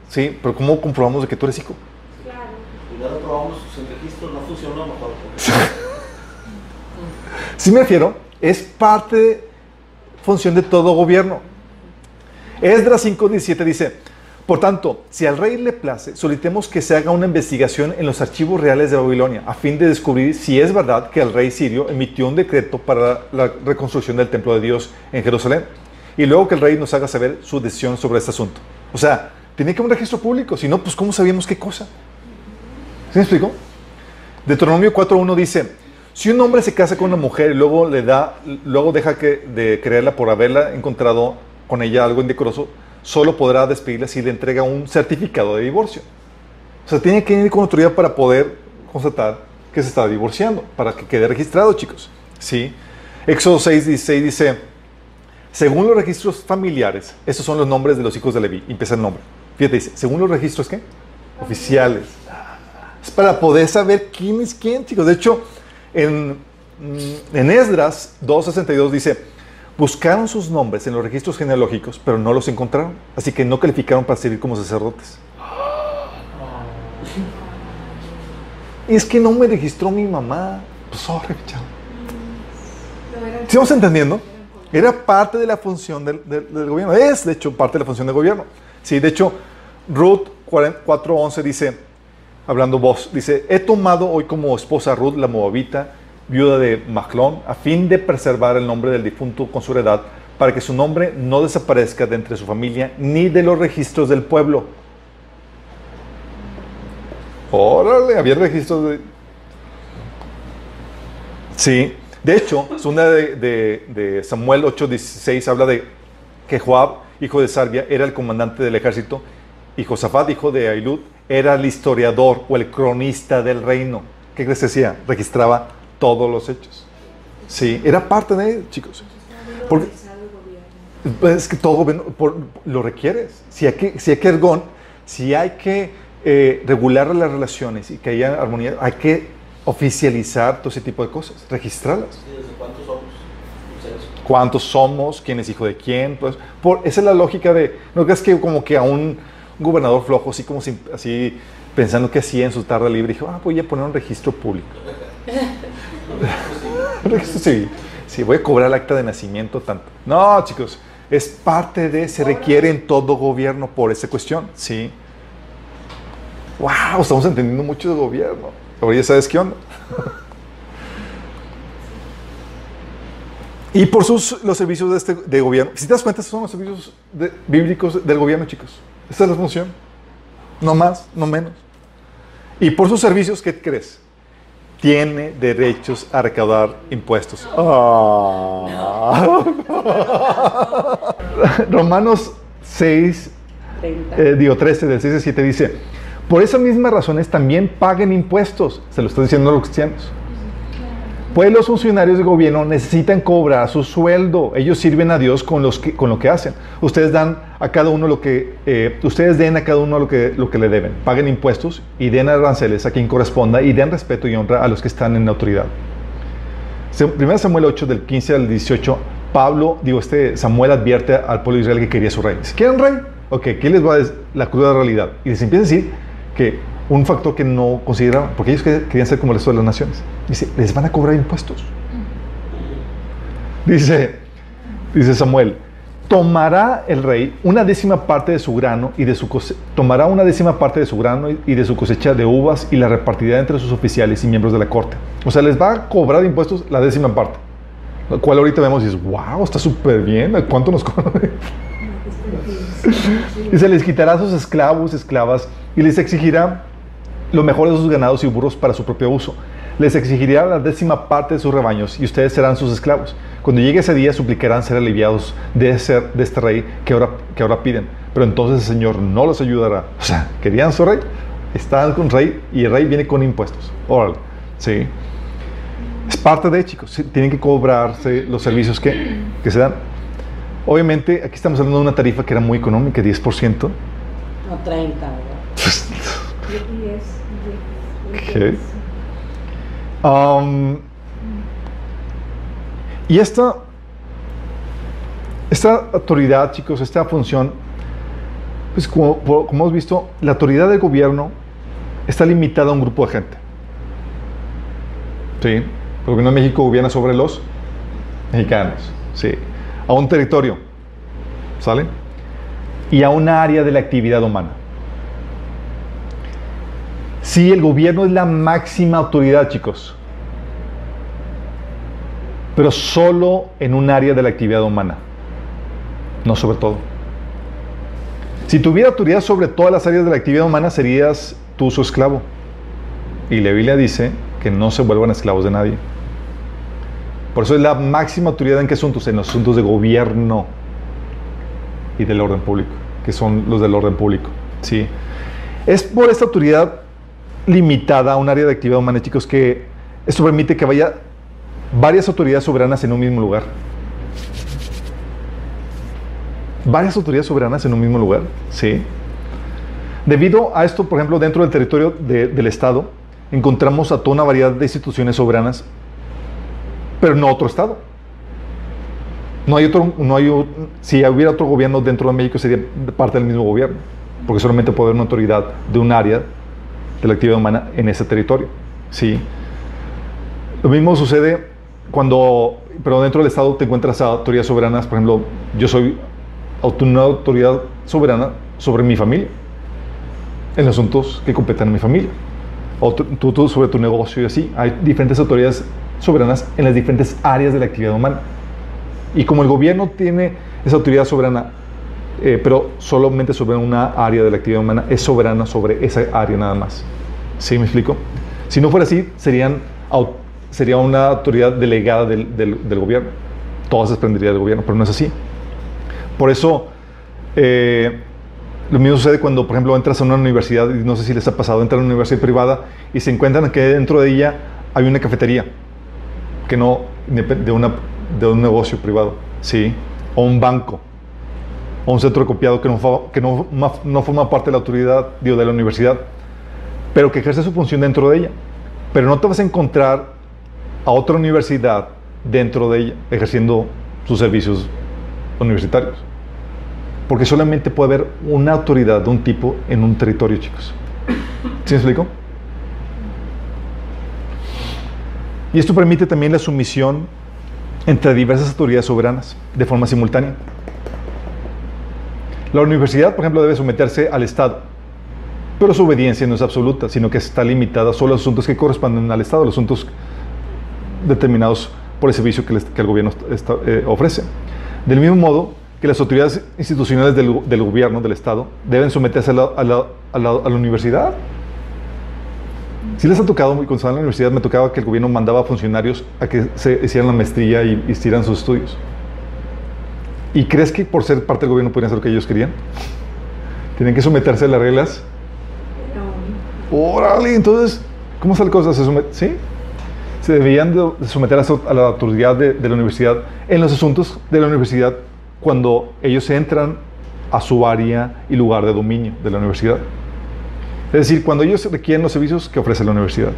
Sí, pero ¿cómo comprobamos de que tú eres hijo? Claro. Probamos el registro, no funcionó mejor. Sí me refiero, es parte de función de todo gobierno. Esdras 5.17 dice, por tanto, si al rey le place, solicitemos que se haga una investigación en los archivos reales de Babilonia, a fin de descubrir si es verdad que el rey sirio emitió un decreto para la reconstrucción del templo de Dios en Jerusalén, y luego que el rey nos haga saber su decisión sobre este asunto. O sea, tiene que haber un registro público, si no, pues ¿cómo sabíamos qué cosa? ¿Sí me explico? Deuteronomio 4.1 dice, si un hombre se casa con una mujer y luego le da, luego deja que, de creerla por haberla encontrado con ella algo indecoroso, solo podrá despedirla si le entrega un certificado de divorcio. O sea, tiene que ir con autoridad para poder constatar que se está divorciando, para que quede registrado, chicos. ¿Sí? Éxodo 6.16 dice, según los registros familiares, estos son los nombres de los hijos de Leví. Empieza el nombre. Fíjate, dice, según los registros, ¿qué? Oficiales. Es para poder saber quién es quién, chicos. De hecho, en, en Esdras 2.62 dice, buscaron sus nombres en los registros genealógicos, pero no los encontraron. Así que no calificaron para servir como sacerdotes. Es que no me registró mi mamá. Pues sorry, chao. No eran ¿Sí vamos entendiendo? Era parte de la función del, del- del gobierno. Es, de hecho, parte de la función del gobierno. Sí, de hecho, Ruth 4.11 dice, hablando vos, dice, he tomado hoy como esposa a Ruth, la moabita, viuda de Maclón, a fin de preservar el nombre del difunto con su heredad, para que su nombre no desaparezca de entre su familia ni de los registros del pueblo. Órale, había registros de... Sí, de hecho, segunda de, de- de Samuel 8:16 habla de que Joab, hijo de Sarbia, era el comandante del ejército y Josafat, hijo de Ailud, era el historiador o el cronista del reino. ¿Qué crees que decía? Registraba todos los hechos. Sí, era parte de él, chicos. Porque- es que todo gobierno por- lo requieres. Si hay que, si hay que ergon, si hay que eh, regular las relaciones y que haya armonía, hay que oficializar todo ese tipo de cosas, registrarlas. Sí, ¿Desde cuántos somos? ¿Cuántos somos? ¿Quién es hijo de quién? Pues, por, esa es la lógica de, no crees que como que a un gobernador flojo, así como si- así pensando que hacía en su tarde libre, dijo, ah, voy a poner un registro público. Registro civil. Sí, voy a cobrar el acta de nacimiento tanto. No, chicos, es parte de, se requiere en todo gobierno por esa cuestión, ¿sí? Wow, estamos entendiendo mucho de gobierno. Ahora ya sabes qué onda. Y por sus, los servicios de, este, de gobierno. Si te das cuenta, son los servicios bíblicos del gobierno, chicos. Esta es la función. No más, no menos. Y por sus servicios, ¿qué crees? Tiene derechos a recaudar impuestos. Ah. Romanos 6, 30. eh, digo 13, del 6 al 7 dice, por esas mismas razones también paguen impuestos. Se lo está diciendo a los cristianos. Pues los funcionarios de gobierno necesitan cobrar su sueldo. Ellos sirven a Dios con, los que- con lo que hacen. Ustedes dan a cada uno lo que, eh, ustedes den a cada uno lo que, lo que le deben. Paguen impuestos y den aranceles a quien corresponda y den respeto y honra a los que están en autoridad. 1 Samuel 8, del 15 al 18, Pablo, digo, este Samuel advierte al pueblo de Israel que quería su rey. ¿quieren rey? Ok, ¿qué les va la cruda realidad? Y les empieza a decir que un factor que no consideraban, porque ellos quer- querían ser como el resto de las naciones. Dice, les van a cobrar impuestos. Dice, dice Samuel, tomará el rey una décima parte de su grano y de su tomará una décima parte de su grano y de su cosecha de uvas y la repartirá entre sus oficiales y miembros de la corte. O sea, les va a cobrar impuestos la décima parte. Lo cual ahorita vemos y dices, wow, está súper bien. ¿Cuánto nos cobra? y se les quitará sus esclavos, esclavas, y les exigirá lo mejor de sus ganados y burros para su propio uso. Les exigirá la décima parte de sus rebaños y ustedes serán sus esclavos. Cuando llegue ese día suplicarán ser aliviados de, ser, de este rey que ahora, que ahora piden. Pero entonces el Señor no los ayudará. O sea, ¿querían su rey? Está con rey y el rey viene con impuestos. Órale. Sí. Es parte de, chicos. Tienen que cobrarse los servicios que, que se dan. Obviamente, aquí estamos hablando de una tarifa que era muy económica, 10%. No 30, ¿verdad? Diez, diez, Ok. diez. Um, y esta, esta autoridad, chicos, esta función, pues como, hemos visto, la autoridad del gobierno está limitada a un grupo de gente. Sí, el gobierno de México gobierna sobre los mexicanos, sí, a un territorio, ¿sale? Y a una área de la actividad humana. Sí, el gobierno es la máxima autoridad, chicos. Pero solo en un área de la actividad humana. No sobre todo. Si tuviera autoridad sobre todas las áreas de la actividad humana, serías tú su esclavo. Y la Biblia dice que no se vuelvan esclavos de nadie. Por eso es la máxima autoridad en qué asuntos? En los asuntos de gobierno y del orden público, que son los del orden público. Sí. Es por esta autoridad limitada a un área de actividad humana, chicos, que esto permite que vaya varias autoridades soberanas en un mismo lugar. Varias autoridades soberanas en un mismo lugar, sí. Debido a esto, por ejemplo, dentro del territorio de- del Estado, encontramos a toda una variedad de instituciones soberanas, pero no otro Estado. No hay otro, no hay, si hubiera otro gobierno dentro de México sería parte del mismo gobierno, porque solamente puede haber una autoridad de un área de la actividad humana en ese territorio. Sí. Lo mismo sucede cuando, pero dentro del Estado te encuentras a autoridades soberanas, por ejemplo, yo soy una autoridad soberana sobre mi familia, en asuntos que competen a mi familia. O tú- tú sobre tu negocio y así. Hay diferentes autoridades soberanas en las diferentes áreas de la actividad humana. Y como el gobierno tiene esa autoridad soberana, eh, pero solamente sobre una área de la actividad humana, es soberana sobre esa área nada más. ¿Sí me explico? Si no fuera así, serían, sería una autoridad delegada del, del- del gobierno. Todas desprendería del gobierno, pero no es así. Por eso, eh, lo mismo sucede cuando, por ejemplo, entras a una universidad, y no sé si les ha pasado, entran a una universidad privada y se encuentran que dentro de ella hay una cafetería, que no de, una, de un negocio privado, ¿sí? O un banco, o un centro copiado que no, forma parte de la autoridad, de la universidad, pero que ejerce su función dentro de ella. Pero no te vas a encontrar a otra universidad dentro de ella, ejerciendo sus servicios universitarios. Porque solamente puede haber una autoridad de un tipo en un territorio, chicos. ¿Sí me explico? Y esto permite también la sumisión entre diversas autoridades soberanas de forma simultánea. La universidad, por ejemplo, debe someterse al Estado, pero su obediencia no es absoluta, sino que está limitada solo a asuntos que corresponden al Estado, los asuntos determinados por el servicio que, el gobierno eh, ofrece. Del mismo modo que las autoridades institucionales del, gobierno, del Estado, deben someterse a la, universidad. Si les ha tocado, cuando estaba en la universidad, me tocaba que el gobierno mandaba a funcionarios a que se hicieran la maestría y hicieran sus estudios. ¿Y crees que por ser parte del gobierno podían hacer lo que ellos querían? Tienen que someterse a las reglas. No. Órale, entonces, ¿cómo la cosa? ¿Se somet- ¿Sí? Se debían de someter a la autoridad de, de la universidad en los asuntos de la universidad cuando ellos entran a su área y lugar de dominio de la universidad. Es decir, cuando ellos requieren los servicios que ofrece la universidad.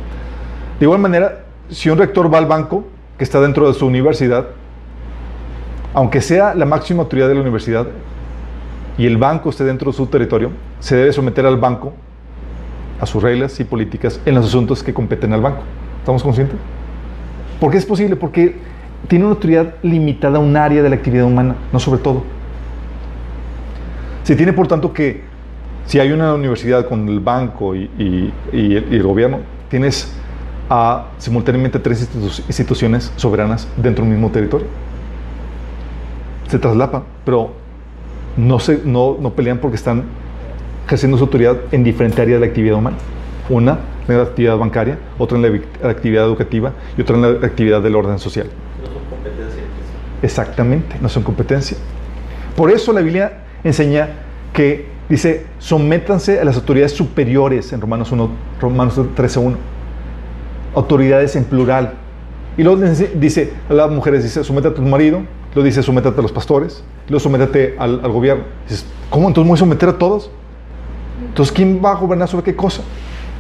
De igual manera, si un rector va al banco que está dentro de su universidad, aunque sea la máxima autoridad de la universidad y el banco esté dentro de su territorio, se debe someter al banco a sus reglas y políticas en los asuntos que competen al banco. ¿Estamos conscientes? ¿Por qué es posible? Porque tiene una autoridad limitada a un área de la actividad humana, no sobre todo. Se tiene, por tanto, que si hay una universidad con el banco y, el, gobierno, tienes simultáneamente tres institu- instituciones soberanas dentro de un mismo territorio. Se traslapan, pero no, se, no, no pelean porque están ejerciendo su autoridad en diferentes áreas de la actividad humana. Una en la actividad bancaria, otra en la actividad educativa y otra en la actividad del orden social. No son competencias. Exactamente, no son competencia. Por eso la Biblia enseña que Dice, sométanse a las autoridades superiores en Romanos 1, Romanos 13.1. Autoridades en plural. Y luego dice- a las mujeres, dice, sométate a tu marido. Luego dice, sométate a los pastores. Luego sométate al, al gobierno. Dices, ¿cómo? Entonces me voy a someter a todos. Entonces, ¿quién va a gobernar sobre qué cosa?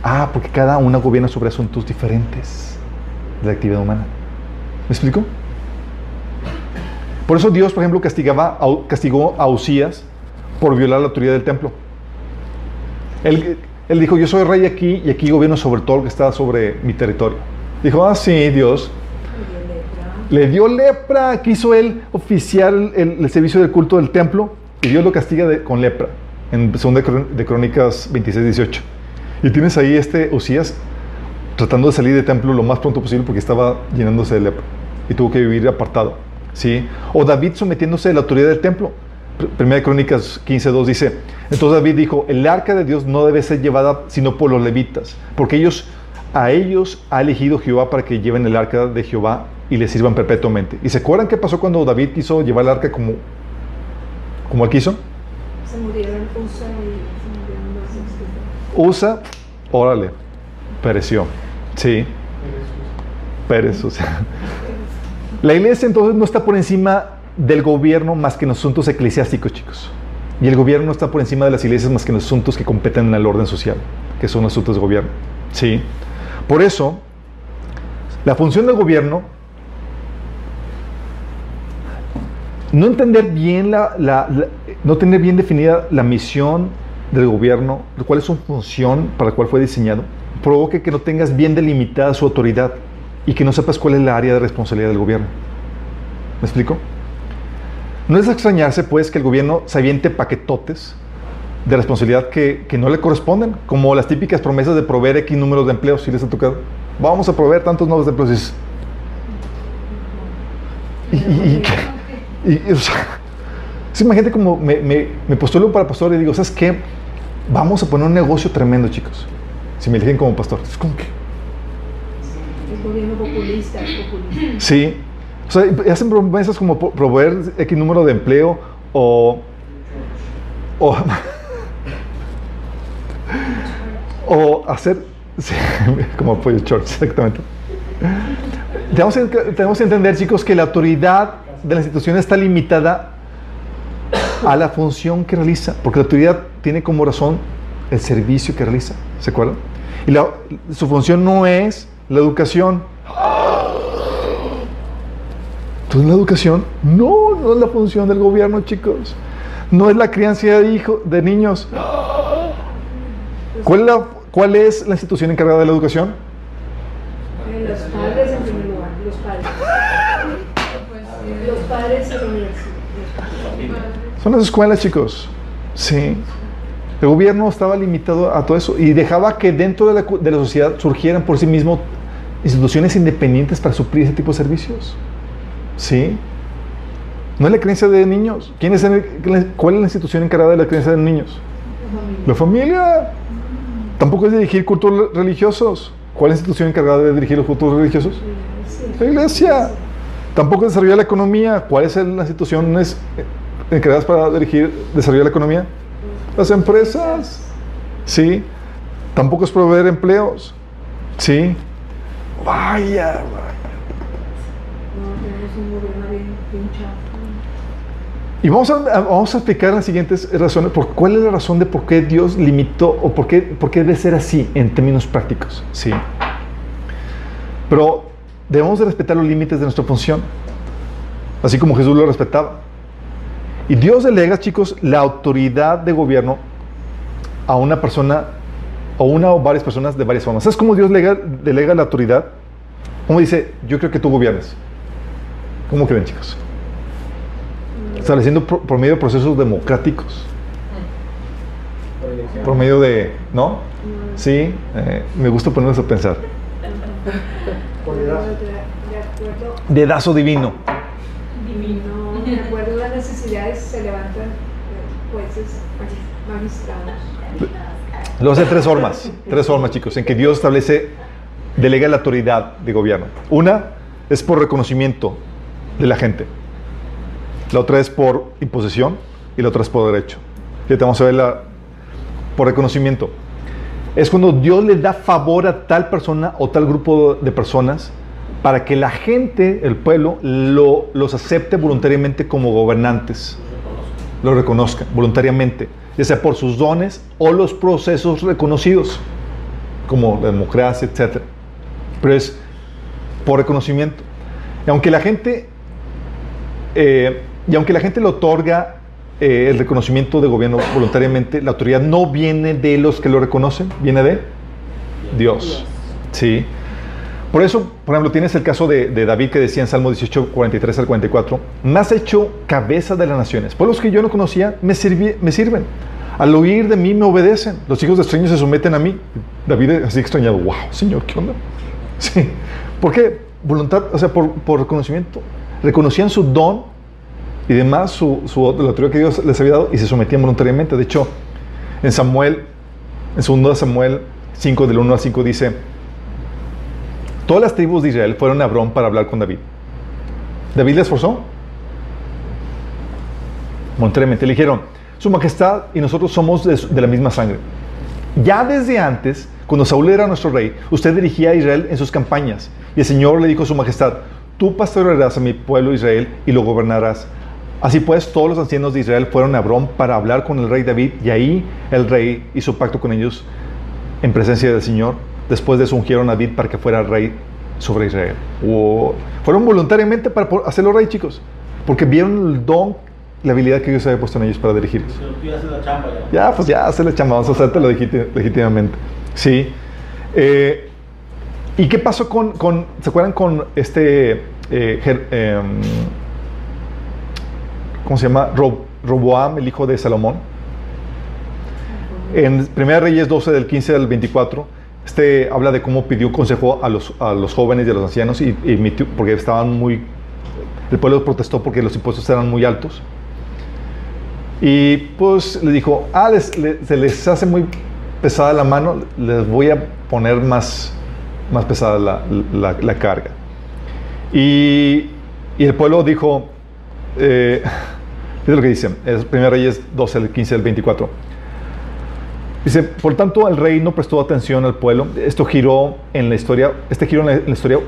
Ah, porque cada una gobierna sobre asuntos diferentes de la actividad humana. ¿Me explico? Por eso Dios, por ejemplo, castigaba, castigó a Usías por violar la autoridad del templo. Él, él dijo, yo soy rey aquí y aquí gobierno sobre todo lo que está sobre mi territorio. Dijo, ah, sí, Dios. Le dio lepra, quiso él oficiar el, el- servicio del culto del templo y Dios lo castiga con lepra. En 2 de, Crón- de Crónicas 26, 18. Y tienes ahí este Usías tratando de salir del templo lo más pronto posible porque estaba llenándose de lepra y tuvo que vivir apartado. ¿sí? O David sometiéndose a la autoridad del templo. Pr- Primera de Crónicas 15.2 dice, entonces David dijo, el arca de Dios no debe ser llevada sino por los levitas, porque ellos, a ellos ha elegido Jehová para que lleven el arca de Jehová y le sirvan perpetuamente. ¿Y se acuerdan qué pasó cuando David quiso llevar el arca como, como él quiso? Se murieron Usa y se murieron los. Usa, órale, pereció. Sí, Pérez, o sea. La iglesia entonces no está por encima del gobierno más que en los asuntos eclesiásticos, chicos. Y el gobierno no está por encima de las iglesias más que en los asuntos que competen al orden social, que son asuntos de gobierno. Sí. Por eso, la función del gobierno, no entender bien la, no tener bien definida la misión del gobierno, cuál es su función para la cual fue diseñado, provoque que no tengas bien delimitada su autoridad y que no sepas cuál es la área de responsabilidad del gobierno. ¿Me explico? No es extrañarse, pues, que el gobierno se aviente paquetotes de responsabilidad que, que no le corresponden, como las típicas promesas de proveer X números de empleos, si les ha tocado. Vamos a proveer tantos nuevos empleos. Y- y- y, o sea, imagínate como me, me, me postulo para pastor y digo, ¿sabes qué? Vamos a poner un negocio tremendo, chicos. Si me eligen como pastor. Es como que, Es gobierno populista, es populista. sí. O sea, y hacen promesas como proveer X número de empleo o... O, o hacer... sí, como apoyo church, exactamente. Tenemos que, tenemos que entender, chicos, que la autoridad de la institución está limitada a la función que realiza, porque la autoridad tiene como razón el servicio que realiza, ¿se acuerdan? Y la- su función no es la educación. Entonces la educación no, no es la función del gobierno, chicos. No es la crianza de hijos, de niños. ¿Cuál es, la, ¿Cuál es la institución encargada de la educación? Eh, Los padres en primer lugar, los padres. Los padres en. Son las escuelas, chicos. Sí. El gobierno estaba limitado a todo eso y dejaba que dentro de la, de la sociedad surgieran por sí mismos instituciones independientes para suplir ese tipo de servicios. Sí. No es la creencia de niños. ¿Quién es el- ¿Cuál es la institución encargada de la creencia de niños? La familia. Tampoco es dirigir cultos religiosos. ¿Cuál es la institución encargada de dirigir los cultos religiosos? La iglesia. Tampoco es desarrollar la economía. ¿Cuáles son las instituciones eh, encargadas para dirigir, desarrollar la economía? Las empresas. Sí. Tampoco es proveer empleos. Sí. Vaya, vaya. Y vamos a, a- vamos a explicar las siguientes razones. Por, ¿Cuál es la razón de por qué Dios limitó o por qué, por qué debe ser así en términos prácticos? Sí. Pero debemos de respetar los límites de nuestra función, así como Jesús lo respetaba. Y Dios delega, chicos, la autoridad de gobierno a una persona o una o varias personas de varias formas. ¿Sabes cómo Dios lega- delega la autoridad? ¿Cómo dice, yo creo que tú gobiernes? ¿Cómo creen, chicos? estableciendo por, por medio de procesos democráticos, por medio de, ¿no? Sí, eh, me gusta ponernos a pensar. Dedazo divino. no, de acuerdo a las necesidades se levantan jueces, magi- magistrados. Lo hace tres formas, tres formas, chicos, en que Dios establece, delega la autoridad de gobierno. Una es por reconocimiento de la gente. La otra es por imposición y la otra es por derecho. Ya te vamos a ver la, por reconocimiento. Es cuando Dios le da favor a tal persona o tal grupo de personas para que la gente, el pueblo, lo- los acepte voluntariamente como gobernantes, lo reconozcan voluntariamente, ya sea por sus dones o los procesos reconocidos, como la democracia, etc. Pero es por reconocimiento. Y aunque la gente, eh, y aunque la gente le otorga eh, el reconocimiento de gobierno voluntariamente, la autoridad no viene de los que lo reconocen, viene de Dios. Sí. Por eso, por ejemplo, tienes el caso de, de David que decía en Salmo 18, 43 al 44, me has hecho cabeza de las naciones. Pueblos que yo no conocía me, sirvi- me sirven. Al oír de mí me obedecen. Los hijos de extraños se someten a mí. David así extrañado, wow, Señor, ¿qué onda? Sí. ¿Por qué? Voluntad, o sea, por, por reconocimiento. Reconocían su don y demás, su, su, la autoridad que Dios les había dado y se sometían voluntariamente. De hecho, en Samuel, en 2 Samuel 5, del 1 al 5 dice, todas las tribus de Israel fueron a Hebrón para hablar con David. ¿David les forzó? Voluntariamente. Le dijeron, su majestad y nosotros somos de, de la misma sangre. Ya desde antes, cuando Saúl era nuestro rey, usted dirigía a Israel en sus campañas. Y el Señor le dijo a su majestad, tú pastorearás a mi pueblo Israel y lo gobernarás. Así pues, todos los ancianos de Israel fueron a Hebrón para hablar con el rey David y ahí el rey hizo pacto con ellos en presencia del Señor. Después de eso ungieron a David para que fuera rey sobre Israel. Wow. Fueron voluntariamente para hacerlo rey, chicos. Porque vieron el don, la habilidad que Dios había puesto en ellos para tú ya la pues ya se le chamba, vamos a legíti- legítimamente. Sí. Eh, ¿Y qué pasó con, con- ¿se acuerdan con este, eh, em, ¿cómo se llama? Ro- Roboam, el hijo de Salomón. En 1 Reyes 12, del 15 al 24, este habla de cómo pidió consejo a los, a los jóvenes y a los ancianos, y, porque estaban muy... El pueblo protestó porque los impuestos eran muy altos. Y pues le dijo, ah, les- le- se les hace muy pesada la mano, les voy a poner más, más pesada la, la- la carga. Y, y el pueblo dijo, eh, es lo que dice, es 1 Reyes 12, el 15 al 24. Dice, por tanto, el rey no prestó atención al pueblo. Esto giró en la historia, este giro en la, historia,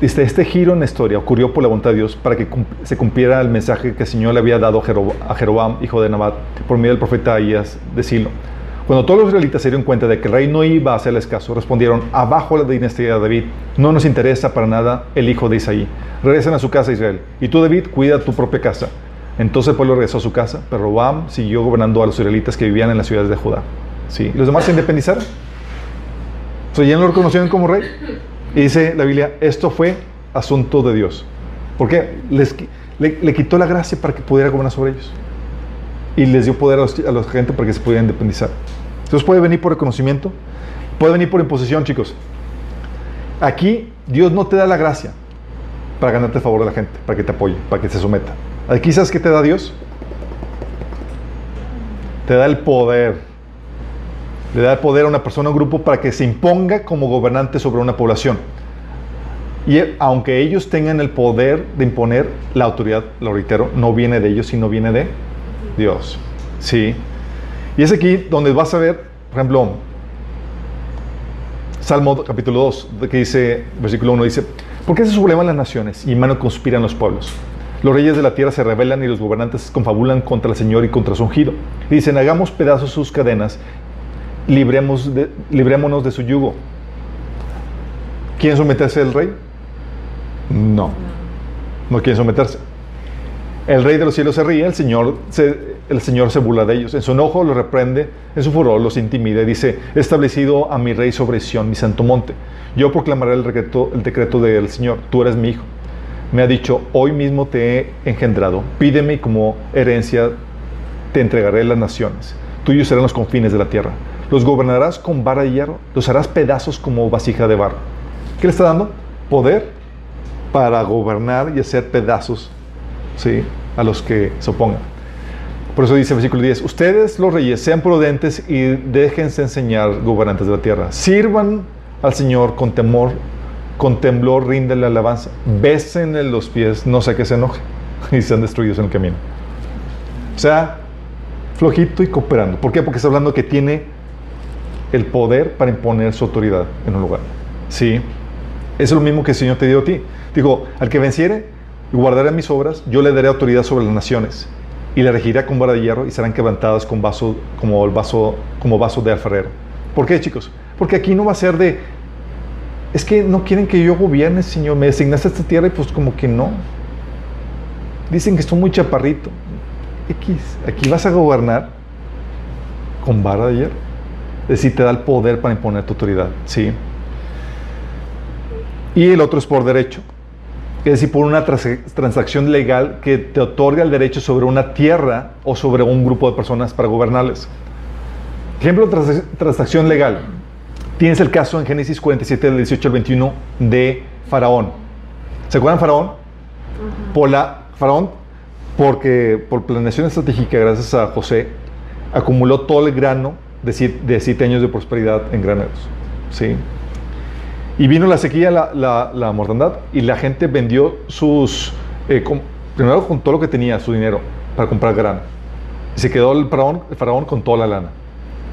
dice, este giro en la historia ocurrió por la voluntad de Dios para que se cumpliera el mensaje que el Señor le había dado a Jerob- a Jeroboam, hijo de Nabat, por medio del profeta Ahías de Silo. Cuando todos los israelitas se dieron cuenta de que el rey no iba a hacerles caso, respondieron, abajo la dinastía de David, no nos interesa para nada el hijo de Isaí. Regresen a su casa, Israel. Y tú, David, cuida tu propia casa. Entonces el pueblo regresó a su casa, pero Roboam siguió gobernando a los israelitas que vivían en las ciudades de Judá. Sí. ¿Los demás se independizaron? O sea, ya no lo reconocieron como rey. Y dice la Biblia, esto fue asunto de Dios. ¿Por qué? Les le quitó la gracia para que pudiera gobernar sobre ellos. Y les dio poder a, los- a la gente para que se pudieran independizar. Entonces puede venir por reconocimiento, puede venir por imposición, chicos. Aquí Dios no te da la gracia para ganarte el favor de la gente, para que te apoye, para que se someta. Aquí sabes qué te da Dios? Te da el poder. Le da el poder a una persona o un grupo para que se imponga como gobernante sobre una población. Y eh, aunque ellos tengan el poder de imponer la autoridad, lo reitero, no viene de ellos, sino viene de Dios. Sí. Y es aquí donde vas a ver, por ejemplo, Salmo capítulo 2, de que dice, versículo 1 dice, ¿por qué se sublevan las naciones y mano conspiran los pueblos? Los reyes de la tierra se rebelan y los gobernantes confabulan contra el Señor y contra su ungido. Y dicen, hagamos pedazos sus cadenas, libremos de- librémonos de su yugo. ¿Quieren someterse al rey? No. No quieren someterse. El rey de los cielos se ríe, el Señor se, el Señor se burla de ellos. En su enojo los reprende, en su furor los intimida y dice, he establecido a mi rey sobre Sión, mi santo monte. Yo proclamaré el decreto, el decreto del Señor, tú eres mi hijo. Me ha dicho, hoy mismo te he engendrado, pídeme como herencia te entregaré las naciones. Tuyos serán los confines de la tierra. Los gobernarás con vara de hierro, los harás pedazos como vasija de barro. ¿Qué le está dando? Poder para gobernar y hacer pedazos ¿sí? a los que se opongan. Por eso dice el versículo 10, ustedes los reyes sean prudentes y déjense enseñar gobernantes de la tierra. Sirvan al Señor con temor, con temblor, ríndele alabanza. Bésenle los pies, no sea que se enoje y sean destruidos en el camino. O sea, flojito y cooperando. ¿Por qué? Porque está hablando que tiene el poder para imponer su autoridad en un lugar. Sí. Es lo mismo que el Señor te dio a ti. Dijo, al que venciere y guardaré mis obras, yo le daré autoridad sobre las naciones y le regirá con vara de hierro y serán quebrantadas con vaso, como, el vaso, como vaso de alfarero. ¿Por qué, chicos? Porque aquí no va a ser de, es que no quieren que yo gobierne, Señor, me designaste esta tierra y pues como que no. Dicen que estoy muy chaparrito. X, aquí vas a gobernar con vara de hierro. Es decir, te da el poder para imponer tu autoridad, ¿sí? Y el otro es por derecho. Es decir, por una trans- transacción legal que te otorga el derecho sobre una tierra o sobre un grupo de personas para gobernarles. Ejemplo, trans- transacción legal. Tienes el caso en Génesis 47, del 18 al 21, de Faraón. ¿Se acuerdan Faraón? Por la, Faraón, porque por planeación estratégica, gracias a José, acumuló todo el grano de siete, de siete años de prosperidad en graneros. ¿sí? Y vino la sequía, la, la, la mortandad, y la gente vendió sus. eh, com- primero con todo lo que tenía, su dinero, para comprar grano. Y se quedó el faraón, el faraón con toda la lana.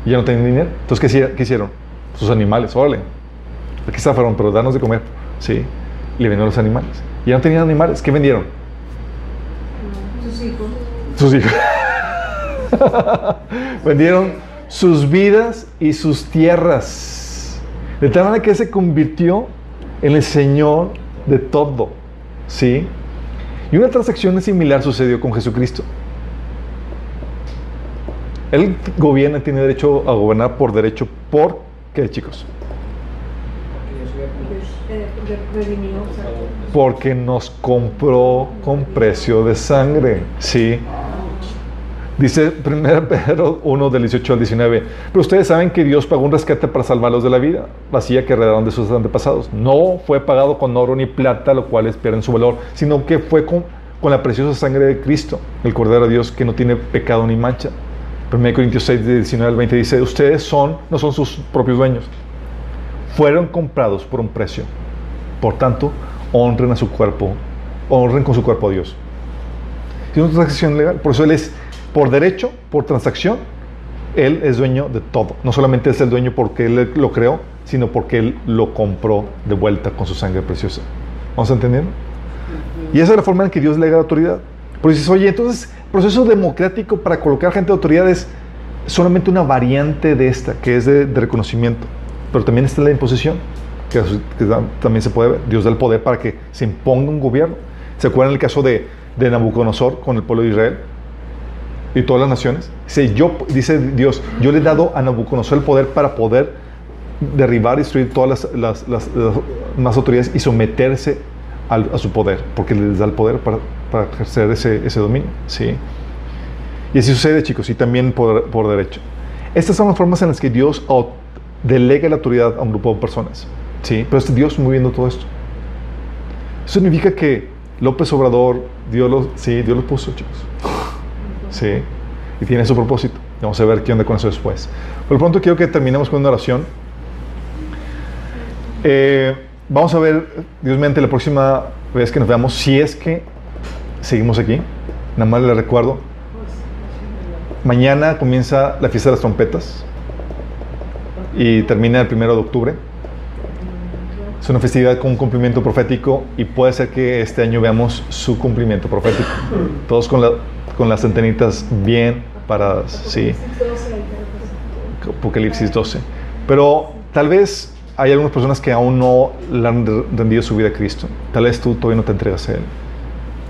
Y ya no tenía dinero. Entonces, ¿qué, qué hicieron? Sus animales, órale. Aquí está faraón, pero danos de comer. Sí. Le vendieron los animales. Y ya no tenían animales. ¿Qué vendieron? Sus hijos. Sus hijos. Vendieron sus vidas y sus tierras. De tal manera que se convirtió en el Señor de todo. ¿Sí? Y una transacción similar sucedió con Jesucristo. Él gobierna, tiene derecho a gobernar por derecho. ¿Por chicos? Porque nos compró con precio de sangre. Sí. Dice 1 Pedro 1 del 18 al 19. Pero ustedes saben que Dios pagó un rescate para salvarlos de la vida, vacía que heredaron de sus antepasados. No fue pagado con oro ni plata, lo cual pierden su valor, sino que fue con, con la preciosa sangre de Cristo, el Cordero de Dios que no tiene pecado ni mancha. 1 Corintios 6, del 19 al 20 dice, ustedes son, no son sus propios dueños, fueron comprados por un precio. Por tanto, honren a su cuerpo, honren con su cuerpo a Dios. Es una transacción legal, por eso Él es, por derecho, por transacción, Él es dueño de todo. No solamente es el dueño porque Él lo creó, sino porque Él lo compró de vuelta con su sangre preciosa. ¿Vamos entendiendo? Y esa es la forma en que Dios le da autoridad. Pero dices, oye, entonces, proceso democrático para colocar gente de autoridad es solamente una variante de esta, que es de, de reconocimiento. Pero también está la imposición, que, que también se puede ver. Dios da el poder para que se imponga un gobierno. ¿Se acuerdan el caso de, de Nabucodonosor con el pueblo de Israel? y todas las naciones. Dice, yo, dice Dios, yo le he dado a Nabucodonosor el poder para poder derribar y destruir todas las, las, las- las más autoridades y someterse al- a su poder, porque les da el poder para, para ejercer ese, ese dominio. ¿sí? Y así sucede, chicos, y también por, por derecho. Estas son las formas en las que Dios delega la autoridad a un grupo de personas. ¿sí? Pero es Dios moviendo todo esto. Eso significa que López Obrador, Dios lo, sí, Dios lo puso, chicos. Sí, y tiene su propósito. Vamos a ver qué onda con eso después. Por lo pronto quiero que terminemos con una oración. Eh, vamos a ver, Dios mediante, la próxima vez que nos veamos, si es que seguimos aquí. Nada más les recuerdo. Mañana comienza la fiesta de las trompetas y termina el primero de octubre. Es una festividad con un cumplimiento profético y puede ser que este año veamos su cumplimiento profético. Todos con, con las antenitas bien paradas, sí. Apocalipsis 12. Pero tal vez hay algunas personas que aún no le han re- rendido su vida a Cristo. Tal vez tú todavía no te entregas a Él.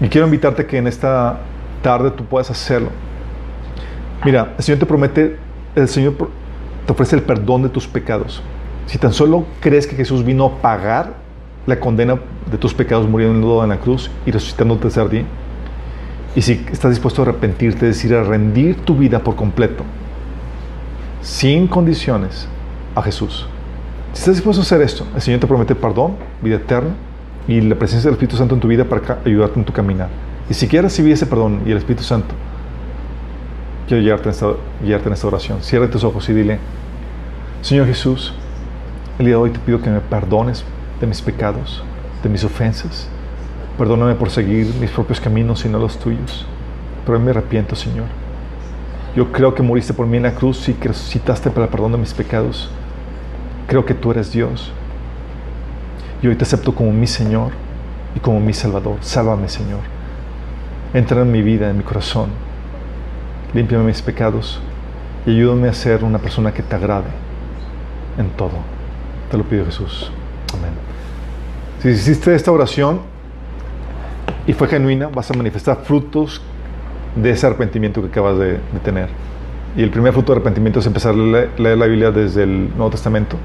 Y quiero invitarte que en esta tarde tú puedas hacerlo. Mira, el Señor te promete, el Señor te ofrece el perdón de tus pecados. Si tan solo crees que Jesús vino a pagar la condena de tus pecados muriendo en la cruz y resucitando el tercer día, y si estás dispuesto a arrepentirte, es decir, a rendir tu vida por completo, sin condiciones, a Jesús. Si estás dispuesto a hacer esto, el Señor te promete perdón, vida eterna y la presencia del Espíritu Santo en tu vida para ayudarte en tu caminar. Y si quieres recibir ese perdón y el Espíritu Santo, quiero guiarte en esta, guiarte en esta oración. Cierra tus ojos y dile, Señor Jesús, el día de hoy te pido que me perdones de mis pecados, de mis ofensas. Perdóname por seguir mis propios caminos y no los tuyos. Pero hoy me arrepiento, Señor. Yo creo que moriste por mí en la cruz y que resucitaste para el perdón de mis pecados. Creo que tú eres Dios. Y hoy te acepto como mi Señor y como mi Salvador. Sálvame, Señor. Entra en mi vida, en mi corazón. Límpiame mis pecados y ayúdame a ser una persona que te agrade en todo. Te lo pido, Jesús. Amén. Si hiciste esta oración y fue genuina, vas a manifestar frutos de ese arrepentimiento que acabas de, tener. Y el primer fruto de arrepentimiento es empezar a le- leer la Biblia desde el Nuevo Testamento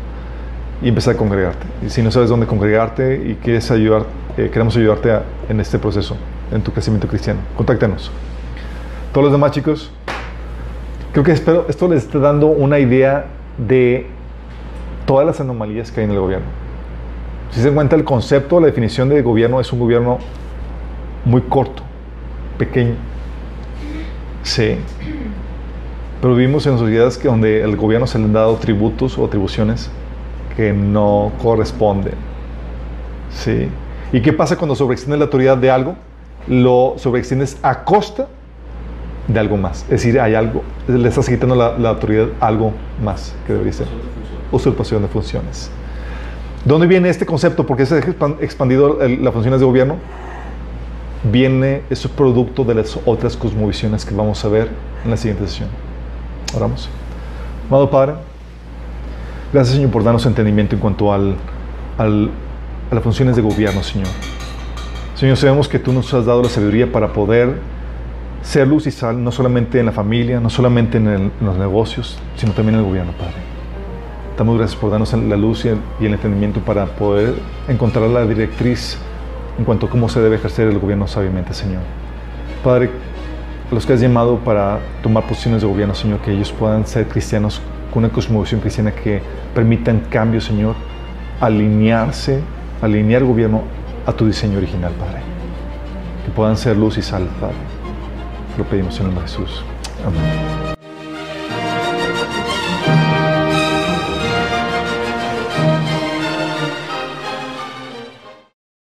y empezar a congregarte. Y si no sabes dónde congregarte y quieres ayudar, eh, queremos ayudarte en este proceso, en tu crecimiento cristiano, contáctanos. Todos los demás chicos, creo que espero, esto les está dando una idea de todas las anomalías que hay en el gobierno. Si se cuenta, el concepto, la definición de gobierno es un gobierno muy corto, pequeño. Sí. Pero vivimos en sociedades que donde el gobierno se le han dado tributos o atribuciones que no corresponden. Sí. ¿Y qué pasa cuando sobreextiendes la autoridad de algo? Lo sobreextiendes a costa de algo más. Es decir, hay algo, le estás quitando la, la autoridad algo más que debería ser. Usurpación de funciones. ¿Dónde viene este concepto? Porque se ha expan- expandido las funciones de gobierno. Viene, es producto de las otras cosmovisiones que vamos a ver en la siguiente sesión. Oramos. Amado Padre, gracias Señor por darnos entendimiento en cuanto al, al- a las funciones de gobierno, Señor. Señor, sabemos que tú nos has dado la sabiduría para poder ser luz y sal, no solamente en la familia, no solamente en, el- en los negocios, sino también en el gobierno, Padre. Damos gracias por darnos la luz y el, y el entendimiento para poder encontrar la directriz en cuanto a cómo se debe ejercer el gobierno sabiamente, Señor. Padre, los que has llamado para tomar posiciones de gobierno, Señor, que ellos puedan ser cristianos con una cosmovisión cristiana que permitan cambios, Señor, alinearse, alinear el gobierno a tu diseño original, Padre. Que puedan ser luz y sal, Padre. Lo pedimos en el nombre de Jesús. Amén.